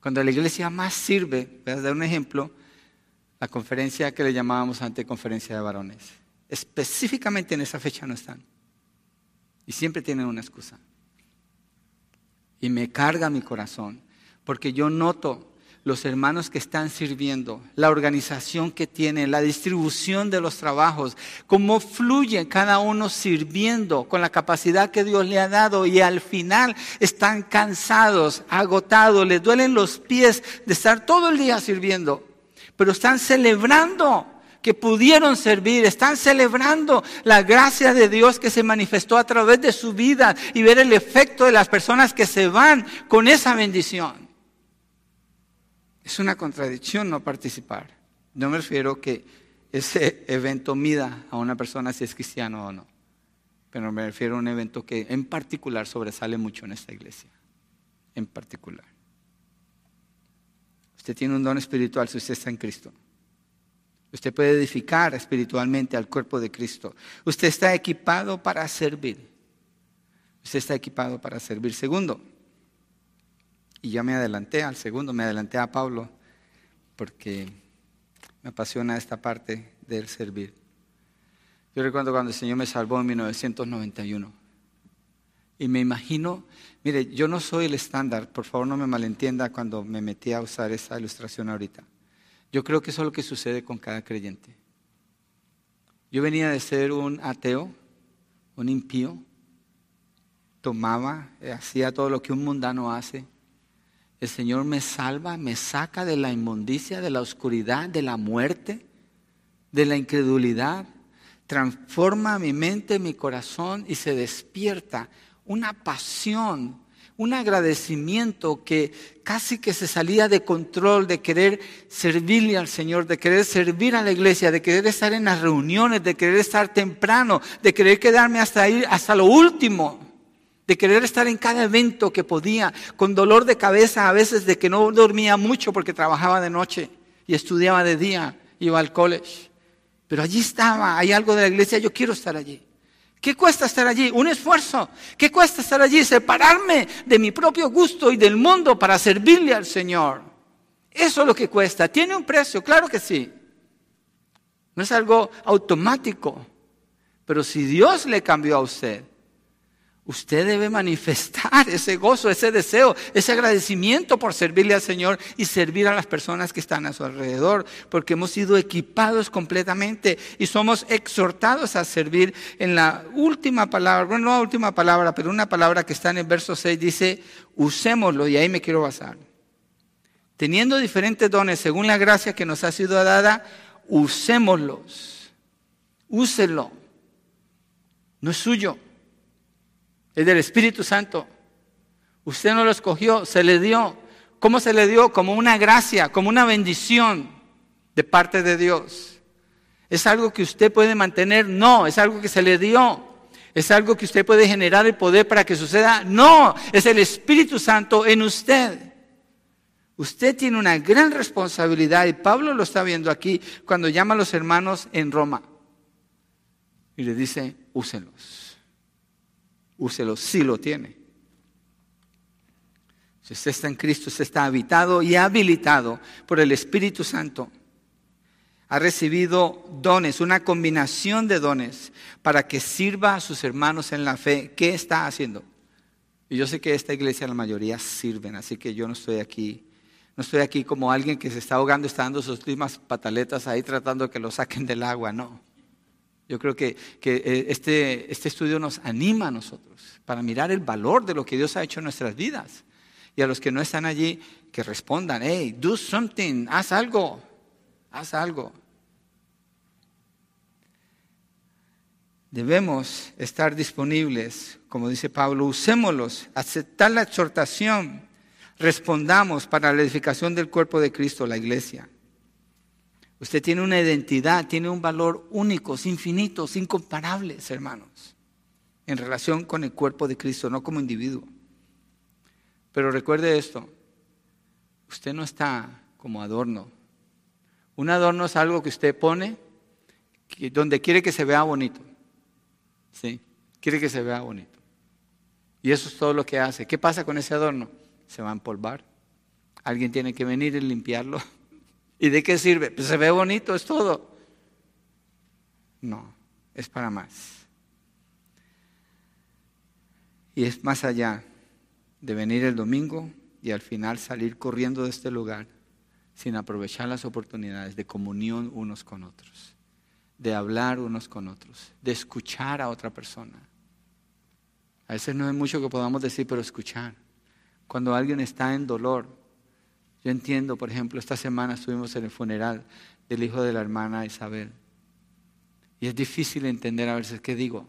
Cuando la iglesia más sirve, voy a dar un ejemplo, la conferencia que le llamábamos antes conferencia de varones. Específicamente en esa fecha no están. Y siempre tienen una excusa. Y me carga mi corazón, porque yo noto los hermanos que están sirviendo, la organización que tienen, la distribución de los trabajos, cómo fluye cada uno sirviendo con la capacidad que Dios le ha dado y al final están cansados, agotados, les duelen los pies de estar todo el día sirviendo, pero están celebrando que pudieron servir, están celebrando la gracia de Dios que se manifestó a través de su vida y ver el efecto de las personas que se van con esa bendición. Es una contradicción no participar. No me refiero que ese evento mida a una persona si es cristiano o no, pero me refiero a un evento que en particular sobresale mucho en esta iglesia, en particular. Usted tiene un don espiritual si usted está en Cristo. Usted puede edificar espiritualmente al cuerpo de Cristo. Usted está equipado para servir. Usted está equipado para servir. Segundo, y ya me adelanté al segundo, me adelanté a Pablo, porque me apasiona esta parte del servir. Yo recuerdo cuando el Señor me salvó en 1991. Y me imagino, mire, yo no soy el estándar, por favor no me malentienda cuando me metí a usar esa ilustración ahorita. Yo creo que eso es lo que sucede con cada creyente. Yo venía de ser un ateo, un impío, tomaba, eh, hacía todo lo que un mundano hace. El Señor me salva, me saca de la inmundicia, de la oscuridad, de la muerte, de la incredulidad, transforma mi mente, mi corazón y se despierta una pasión un agradecimiento que casi que se salía de control, de querer servirle al Señor, de querer servir a la iglesia, de querer estar en las reuniones, de querer estar temprano, de querer quedarme hasta ir hasta lo último, de querer estar en cada evento que podía, con dolor de cabeza a veces de que no dormía mucho porque trabajaba de noche y estudiaba de día, iba al college. Pero allí estaba, hay algo de la iglesia, yo quiero estar allí. ¿Qué cuesta estar allí? Un esfuerzo. ¿Qué cuesta estar allí? Separarme de mi propio gusto y del mundo para servirle al Señor. Eso es lo que cuesta. ¿Tiene un precio? Claro que sí. No es algo automático. Pero si Dios le cambió a usted, Usted debe manifestar ese gozo, ese deseo, ese agradecimiento por servirle al Señor y servir a las personas que están a su alrededor, porque hemos sido equipados completamente y somos exhortados a servir en la última palabra, bueno, no la última palabra, pero una palabra que está en el verso 6 dice, usémoslo y ahí me quiero basar. Teniendo diferentes dones según la gracia que nos ha sido dada, usémoslos. Úselo. No es suyo es del Espíritu Santo. Usted no lo escogió, se le dio. ¿Cómo se le dio? Como una gracia, como una bendición de parte de Dios. ¿Es algo que usted puede mantener? No, es algo que se le dio. ¿Es algo que usted puede generar el poder para que suceda? No, es el Espíritu Santo en usted. Usted tiene una gran responsabilidad y Pablo lo está viendo aquí cuando llama a los hermanos en Roma y le dice, úsenlos úselo si lo tiene. Si usted está en Cristo, usted está habitado y habilitado por el Espíritu Santo. Ha recibido dones, una combinación de dones para que sirva a sus hermanos en la fe. ¿Qué está haciendo? Y yo sé que esta iglesia la mayoría sirven, así que yo no estoy aquí. No estoy aquí como alguien que se está ahogando, está dando sus últimas pataletas ahí tratando de que lo saquen del agua, no. Yo creo que, eh, este, este estudio nos anima a nosotros para mirar el valor de lo que Dios ha hecho en nuestras vidas. Y a los que no están allí, que respondan, hey, do something, haz algo, haz algo. Debemos estar disponibles, como dice Pablo, usémoslos, aceptar la exhortación, respondamos para la edificación del cuerpo de Cristo, la iglesia. Usted tiene una identidad, tiene un valor único, infinito, incomparables, hermanos, en relación con el cuerpo de Cristo, no como individuo. Pero recuerde esto, usted no está como adorno. Un adorno es algo que usted pone donde quiere que se vea bonito. ¿Sí? Quiere que se vea bonito. Y eso es todo lo que hace. ¿Qué pasa con ese adorno? Se va a empolvar. Alguien tiene que venir y limpiarlo. ¿Y de qué sirve? Pues se ve bonito, es todo. No, es para más. Y es más allá de venir el domingo y al final salir corriendo de este lugar sin aprovechar las oportunidades de comunión unos con otros, de hablar unos con otros, de escuchar a otra persona. A veces no hay mucho que podamos decir, pero escuchar. Cuando alguien está en dolor, yo entiendo, por ejemplo, esta semana estuvimos en el funeral del hijo de la hermana Isabel. Y es difícil entender a veces qué digo.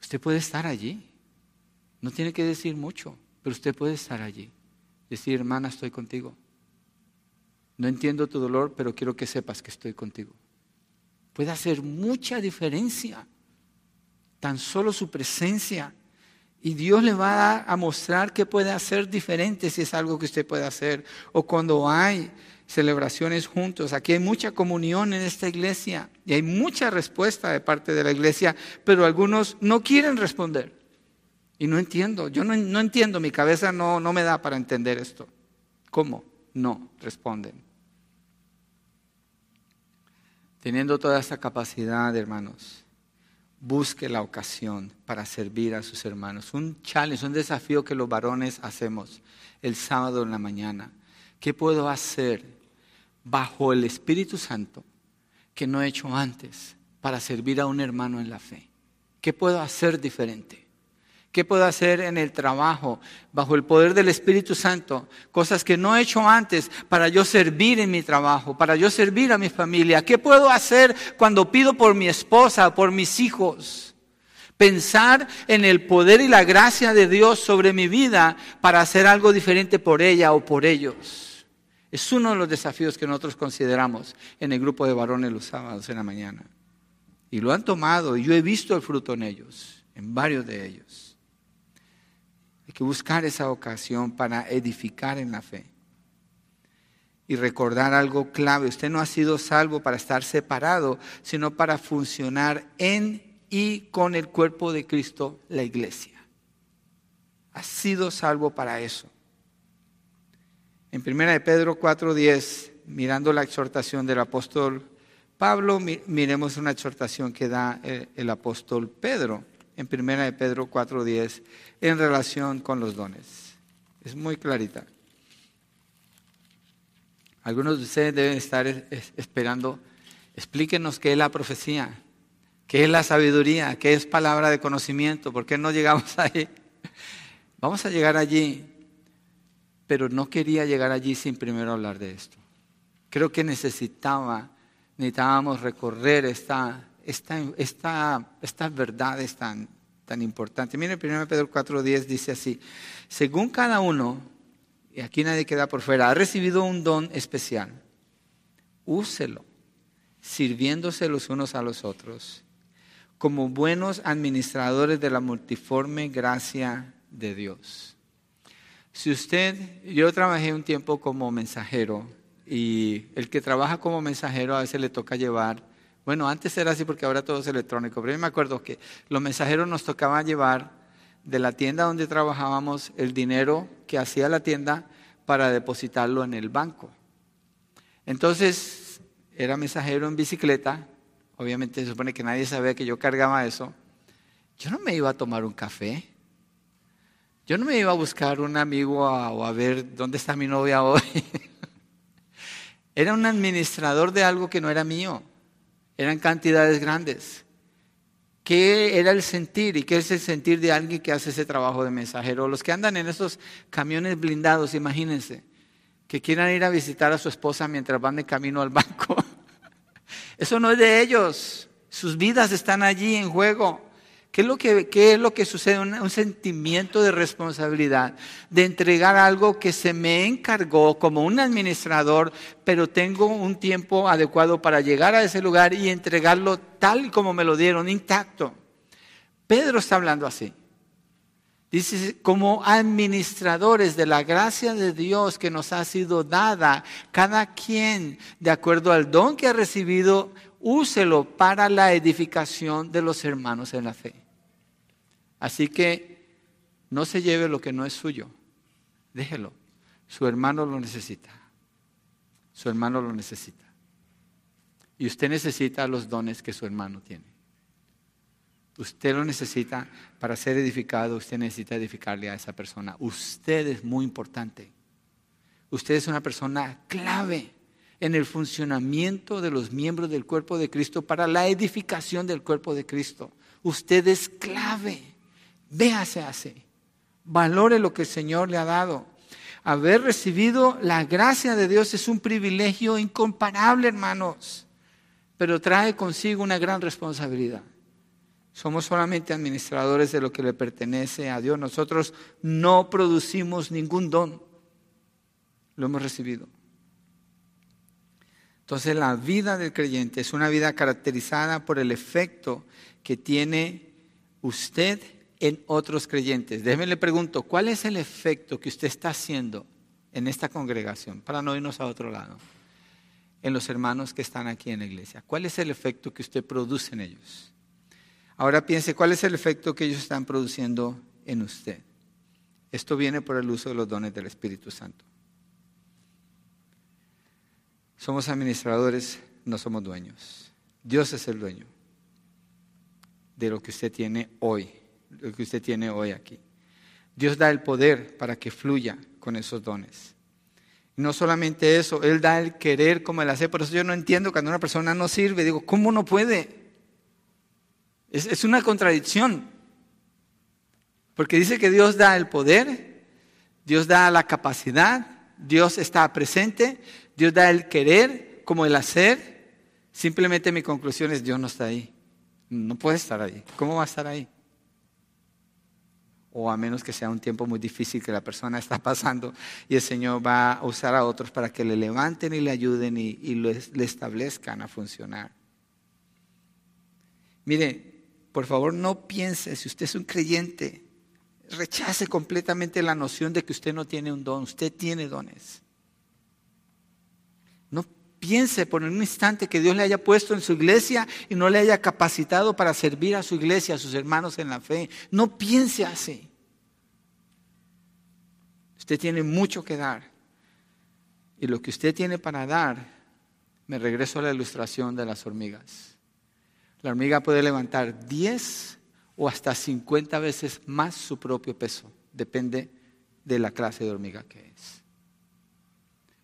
Usted puede estar allí. No tiene que decir mucho, pero usted puede estar allí. Decir, hermana, estoy contigo. No entiendo tu dolor, pero quiero que sepas que estoy contigo. Puede hacer mucha diferencia. Tan solo su presencia. Y Dios le va a mostrar que puede hacer diferente si es algo que usted puede hacer. O cuando hay celebraciones juntos. Aquí hay mucha comunión en esta iglesia y hay mucha respuesta de parte de la iglesia, pero algunos no quieren responder. Y no entiendo, yo no, no entiendo, mi cabeza no, no me da para entender esto. ¿Cómo? No, responden. Teniendo toda esta capacidad, hermanos, busque la ocasión para servir a sus hermanos. Un challenge, un desafío que los varones hacemos el sábado en la mañana. ¿Qué puedo hacer bajo el Espíritu Santo que no he hecho antes para servir a un hermano en la fe? ¿Qué puedo hacer diferente? ¿Qué puedo hacer en el trabajo bajo el poder del Espíritu Santo? Cosas que no he hecho antes para yo servir en mi trabajo, para yo servir a mi familia. ¿Qué puedo hacer cuando pido por mi esposa, por mis hijos? Pensar en el poder y la gracia de Dios sobre mi vida para hacer algo diferente por ella o por ellos. Es uno de los desafíos que nosotros consideramos en el grupo de varones los sábados en la mañana. Y lo han tomado y yo he visto el fruto en ellos, en varios de ellos. Que buscar esa ocasión para edificar en la fe. Y recordar algo clave, usted no ha sido salvo para estar separado, sino para funcionar en y con el cuerpo de Cristo, la iglesia. Ha sido salvo para eso. En 1 de Pedro 4:10, mirando la exhortación del apóstol Pablo, miremos una exhortación que da el apóstol Pedro en 1 de Pedro 4:10 en relación con los dones. Es muy clarita. Algunos de ustedes deben estar esperando, explíquenos qué es la profecía, qué es la sabiduría, qué es palabra de conocimiento, ¿por qué no llegamos ahí? Vamos a llegar allí, pero no quería llegar allí sin primero hablar de esto. Creo que necesitaba, necesitábamos recorrer esta, esta, esta, estas verdades tan, tan importantes. Miren, 1 Pedro 4.10 dice así, según cada uno, y aquí nadie queda por fuera, ha recibido un don especial, úselo, sirviéndose los unos a los otros, como buenos administradores de la multiforme gracia de Dios. Si usted, yo trabajé un tiempo como mensajero y el que trabaja como mensajero a veces le toca llevar bueno, antes era así porque ahora todo es electrónico, pero yo me acuerdo que los mensajeros nos tocaba llevar de la tienda donde trabajábamos el dinero que hacía la tienda para depositarlo en el banco. Entonces, era mensajero en bicicleta, obviamente se supone que nadie sabía que yo cargaba eso. Yo no me iba a tomar un café. Yo no me iba a buscar un amigo o a ver dónde está mi novia hoy. era un administrador de algo que no era mío. Eran cantidades grandes. ¿Qué era el sentir y qué es el sentir de alguien que hace ese trabajo de mensajero? Los que andan en esos camiones blindados, imagínense, que quieran ir a visitar a su esposa mientras van de camino al banco. Eso no es de ellos. Sus vidas están allí en juego. ¿Qué es lo que, sucede? Un, sentimiento de responsabilidad, de entregar algo que se me encargó como un administrador, pero tengo un tiempo adecuado para llegar a ese lugar y entregarlo tal como me lo dieron, intacto. Pedro está hablando así. Dice, como administradores de la gracia de Dios que nos ha sido dada, cada quien, de acuerdo al don que ha recibido, úselo para la edificación de los hermanos en la fe. Así que no se lleve lo que no es suyo. Déjelo. Su hermano lo necesita. Su hermano lo necesita. Y usted necesita los dones que su hermano tiene. Usted lo necesita para ser edificado, usted necesita edificarle a esa persona. Usted es muy importante. Usted es una persona clave en el funcionamiento de los miembros del cuerpo de Cristo para la edificación del cuerpo de Cristo. Usted es clave. Véase así. Valore lo que el Señor le ha dado. Haber recibido la gracia de Dios es un privilegio incomparable, hermanos, pero trae consigo una gran responsabilidad. Somos solamente administradores de lo que le pertenece a Dios. Nosotros no producimos ningún don. Lo hemos recibido. Entonces la vida del creyente es una vida caracterizada por el efecto que tiene usted en otros creyentes. Déjeme le pregunto, ¿cuál es el efecto que usted está haciendo en esta congregación? Para no irnos a otro lado. En los hermanos que están aquí en la iglesia. ¿Cuál es el efecto que usted produce en ellos? Ahora piense, ¿cuál es el efecto que ellos están produciendo en usted? Esto viene por el uso de los dones del Espíritu Santo. Somos administradores, no somos dueños. Dios es el dueño de lo que usted tiene hoy lo que usted tiene hoy aquí. Dios da el poder para que fluya con esos dones. No solamente eso, Él da el querer como el hacer. Por eso yo no entiendo cuando una persona no sirve. Digo, ¿cómo no puede? Es, es una contradicción. Porque dice que Dios da el poder, Dios da la capacidad, Dios está presente, Dios da el querer como el hacer. Simplemente mi conclusión es Dios no está ahí. No puede estar ahí. ¿Cómo va a estar ahí? O a menos que sea un tiempo muy difícil que la persona está pasando y el Señor va a usar a otros para que le levanten y le ayuden y, le establezcan a funcionar. Mire, por favor no piense, si usted es un creyente, rechace completamente la noción de que usted no tiene un don, usted tiene dones. No piense por un instante que Dios le haya puesto en su iglesia y no le haya capacitado para servir a su iglesia, a sus hermanos en la fe. No piense así. Usted tiene mucho que dar. Y lo que usted tiene para dar, me regreso a la ilustración de las hormigas. La hormiga puede levantar 10 o hasta 50 veces más su propio peso. Depende de la clase de hormiga que es.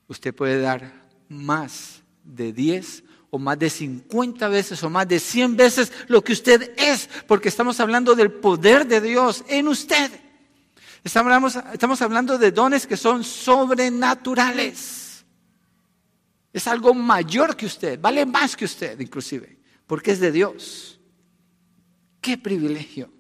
Usted puede dar más de 10 o más de 50 veces o más de 100 veces lo que usted es, porque estamos hablando del poder de Dios en usted. Estamos, estamos hablando de dones que son sobrenaturales. Es algo mayor que usted, vale más que usted inclusive, porque es de Dios. ¡Qué privilegio!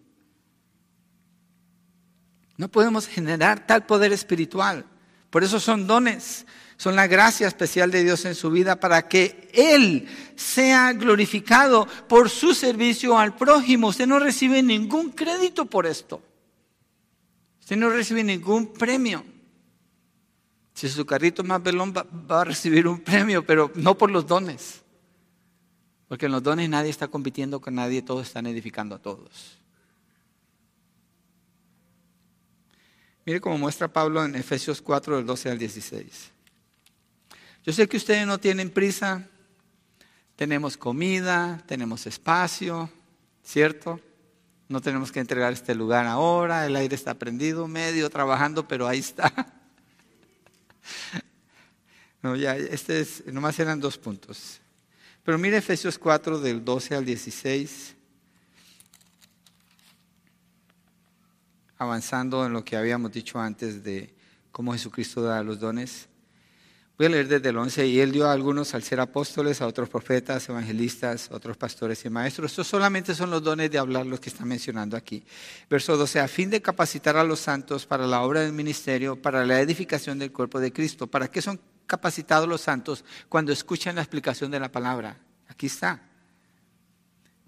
No podemos generar tal poder espiritual. Por eso son dones, son la gracia especial de Dios en su vida para que Él sea glorificado por su servicio al prójimo. Usted no recibe ningún crédito por esto. Usted no recibe ningún premio. Si su carrito más velón va, va, a recibir un premio, pero no por los dones. Porque en los dones nadie está compitiendo con nadie, todos están edificando a todos. Mire cómo muestra Pablo en Efesios 4, del 12 al 16. Yo sé que ustedes no tienen prisa, tenemos comida, tenemos espacio, ¿cierto? No tenemos que entregar este lugar ahora, el aire está prendido, medio trabajando, pero ahí está. No, ya, este es, nomás eran dos puntos. Pero mire Efesios 4 del 12 al 16, avanzando en lo que habíamos dicho antes de cómo Jesucristo da los dones. Voy a leer desde el 11. Y él dio a algunos al ser apóstoles, a otros profetas, evangelistas, otros pastores y maestros. Estos solamente son los dones de hablar los que está mencionando aquí. Verso 12. A fin de capacitar a los santos para la obra del ministerio, para la edificación del cuerpo de Cristo. ¿Para qué son capacitados los santos cuando escuchan la explicación de la palabra? Aquí está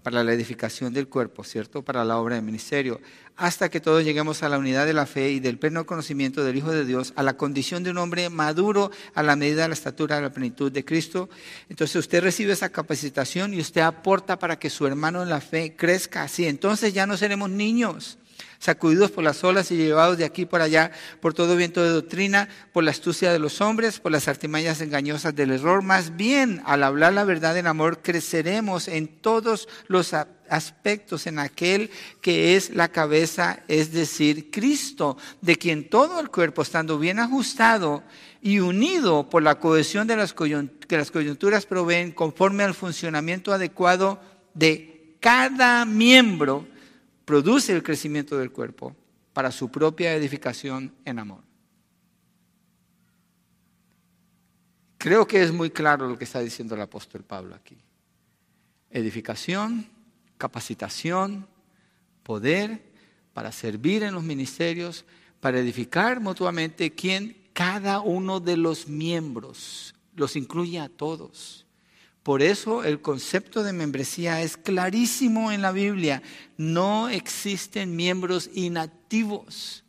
para la edificación del cuerpo, ¿cierto? Para la obra del ministerio, hasta que todos lleguemos a la unidad de la fe y del pleno conocimiento del Hijo de Dios, a la condición de un hombre maduro a la medida de la estatura de la plenitud de Cristo. Entonces usted recibe esa capacitación y usted aporta para que su hermano en la fe crezca así. Entonces ya no seremos niños sacudidos por las olas y llevados de aquí por allá por todo viento de doctrina, por la astucia de los hombres, por las artimañas engañosas del error. Más bien, al hablar la verdad en amor, creceremos en todos los aspectos en aquel que es la cabeza, es decir, Cristo, de quien todo el cuerpo, estando bien ajustado y unido por la cohesión de las que las coyunturas proveen, conforme al funcionamiento adecuado de cada miembro, produce el crecimiento del cuerpo para su propia edificación en amor. Creo que es muy claro lo que está diciendo el apóstol Pablo aquí. Edificación, capacitación, poder para servir en los ministerios, para edificar mutuamente quien cada uno de los miembros los incluye a todos. Por eso el concepto de membresía es clarísimo en la Biblia. No existen miembros inactivos.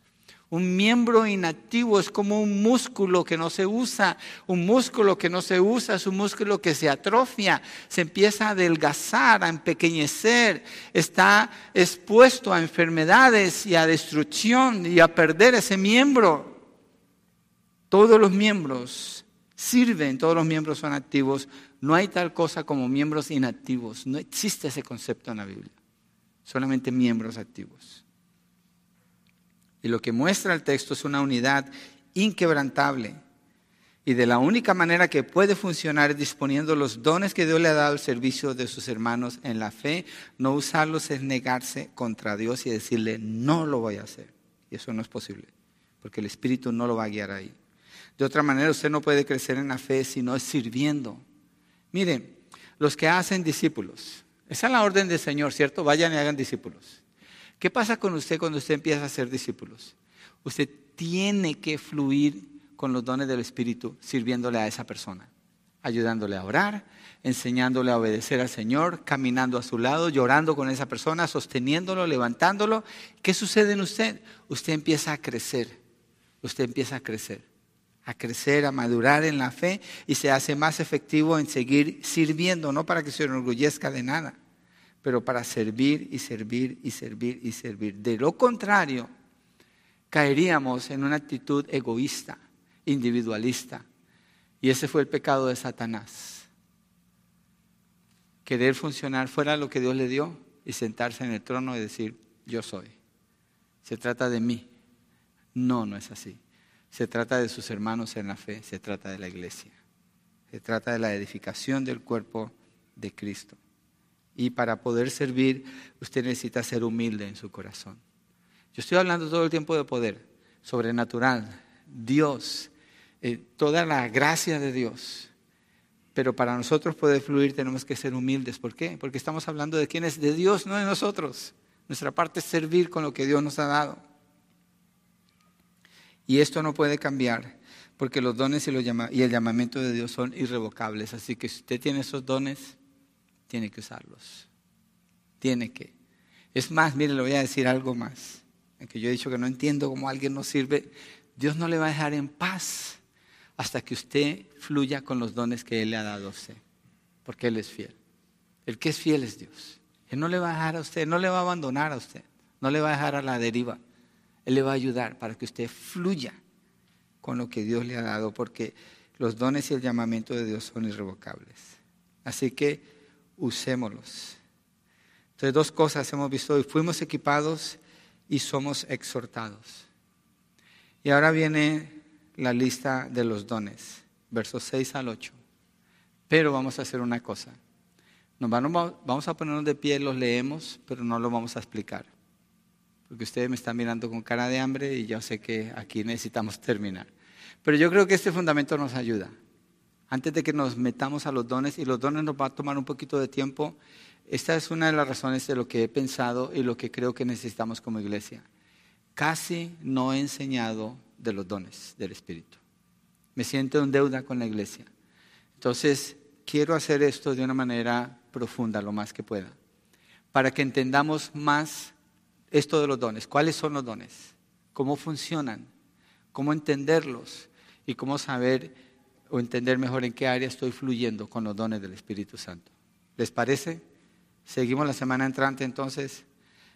Un miembro inactivo es como un músculo que no se usa. Un músculo que no se usa es un músculo que se atrofia, se empieza a adelgazar, a empequeñecer, está expuesto a enfermedades y a destrucción y a perder ese miembro. Todos los miembros sirven, todos los miembros son activos no hay tal cosa como miembros inactivos. No existe ese concepto en la Biblia. Solamente miembros activos. Y lo que muestra el texto es una unidad inquebrantable. Y de la única manera que puede funcionar es disponiendo los dones que Dios le ha dado al servicio de sus hermanos en la fe. No usarlos es negarse contra Dios y decirle, no lo voy a hacer. Y eso no es posible, porque el Espíritu no lo va a guiar ahí. De otra manera, usted no puede crecer en la fe si no es sirviendo Miren, los que hacen discípulos, esa es la orden del Señor, ¿cierto? Vayan y hagan discípulos. ¿Qué pasa con usted cuando usted empieza a hacer discípulos? Usted tiene que fluir con los dones del Espíritu sirviéndole a esa persona, ayudándole a orar, enseñándole a obedecer al Señor, caminando a su lado, llorando con esa persona, sosteniéndolo, levantándolo. ¿Qué sucede en usted? Usted empieza a crecer, usted empieza a crecer a crecer, a madurar en la fe y se hace más efectivo en seguir sirviendo, no para que se enorgullezca de nada, pero para servir y servir y servir y servir. De lo contrario, caeríamos en una actitud egoísta, individualista. Y ese fue el pecado de Satanás. Querer funcionar fuera de lo que Dios le dio y sentarse en el trono y decir, yo soy. Se trata de mí. No, no es así. Se trata de sus hermanos en la fe, se trata de la iglesia. Se trata de la edificación del cuerpo de Cristo. Y para poder servir, usted necesita ser humilde en su corazón. Yo estoy hablando todo el tiempo de poder, sobrenatural, Dios, eh, toda la gracia de Dios. Pero para nosotros poder fluir tenemos que ser humildes. ¿Por qué? Porque estamos hablando de quién es de Dios, no de nosotros. Nuestra parte es servir con lo que Dios nos ha dado. Y esto no puede cambiar porque los dones y, el llamamiento de Dios son irrevocables. Así que si usted tiene esos dones, tiene que usarlos. Tiene que. Es más, mire, le voy a decir algo más. Que yo he dicho que no entiendo cómo alguien no sirve. Dios no le va a dejar en paz hasta que usted fluya con los dones que Él le ha dado a usted. Porque Él es fiel. El que es fiel es Dios. Él no le va a dejar a usted, no le va a abandonar a usted, no le va a dejar a la deriva. Él le va a ayudar para que usted fluya con lo que Dios le ha dado, porque los dones y el llamamiento de Dios son irrevocables. Así que usémoslos. Entonces, dos cosas hemos visto hoy. Fuimos equipados y somos exhortados. Y ahora viene la lista de los dones, versos 6 al 8. Pero vamos a hacer una cosa. Nos vamos a ponernos de pie, los leemos, pero no lo vamos a explicar. Porque ustedes me están mirando con cara de hambre y yo sé que aquí necesitamos terminar. Pero yo creo que este fundamento nos ayuda. Antes de que nos metamos a los dones, y los dones nos va a tomar un poquito de tiempo, esta es una de las razones de lo que he pensado y lo que creo que necesitamos como iglesia. Casi no he enseñado de los dones del Espíritu. Me siento en deuda con la iglesia. Entonces, quiero hacer esto de una manera profunda, lo más que pueda, para que entendamos más esto de los dones. ¿Cuáles son los dones? ¿Cómo funcionan? ¿Cómo entenderlos? Y cómo saber o entender mejor en qué área estoy fluyendo con los dones del Espíritu Santo. ¿Les parece? Seguimos la semana entrante entonces.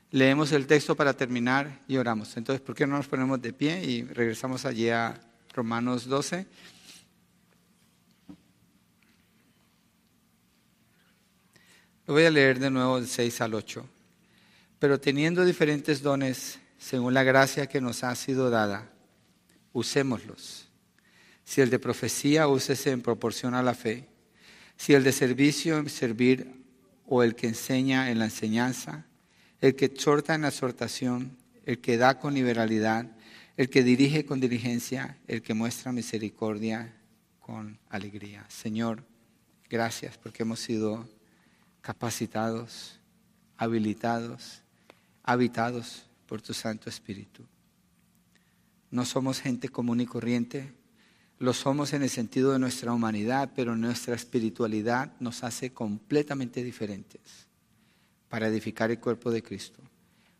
Leemos el texto para terminar y oramos. Entonces, ¿por qué no nos ponemos de pie y regresamos allí a Romanos 12? Lo voy a leer de nuevo del 6 al 8. Pero teniendo diferentes dones, según la gracia que nos ha sido dada, usémoslos. Si el de profecía, úsese en proporción a la fe. Si el de servicio, en servir, o el que enseña en la enseñanza el que exhorta en la exhortación, el que da con liberalidad, el que dirige con diligencia, el que muestra misericordia con alegría. Señor, gracias porque hemos sido capacitados, habilitados, habitados por tu Santo Espíritu. No somos gente común y corriente, lo somos en el sentido de nuestra humanidad, pero nuestra espiritualidad nos hace completamente diferentes para edificar el cuerpo de Cristo,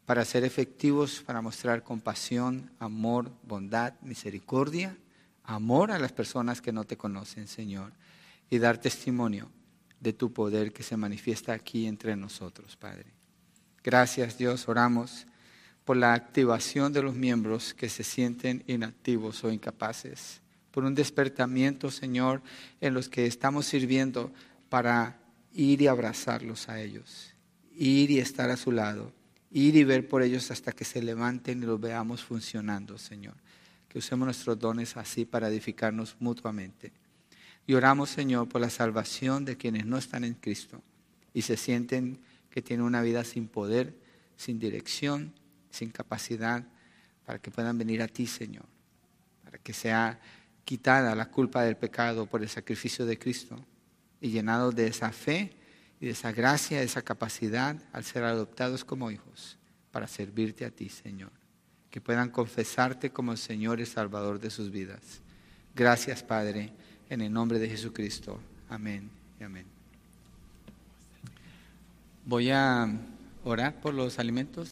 para ser efectivos, para mostrar compasión, amor, bondad, misericordia, amor a las personas que no te conocen, Señor, y dar testimonio de tu poder que se manifiesta aquí entre nosotros, Padre. Gracias, Dios, oramos por la activación de los miembros que se sienten inactivos o incapaces, por un despertamiento, Señor, en los que estamos sirviendo para ir y abrazarlos a ellos ir y estar a su lado, ir y ver por ellos hasta que se levanten y los veamos funcionando, Señor. Que usemos nuestros dones así para edificarnos mutuamente. Y oramos, Señor, por la salvación de quienes no están en Cristo y se sienten que tienen una vida sin poder, sin dirección, sin capacidad, para que puedan venir a ti, Señor, para que sea quitada la culpa del pecado por el sacrificio de Cristo y llenados de esa fe y de esa gracia, de esa capacidad al ser adoptados como hijos para servirte a ti, Señor. Que puedan confesarte como el Señor y Salvador de sus vidas. Gracias, Padre, en el nombre de Jesucristo. Amén y amén. Voy a orar por los alimentos.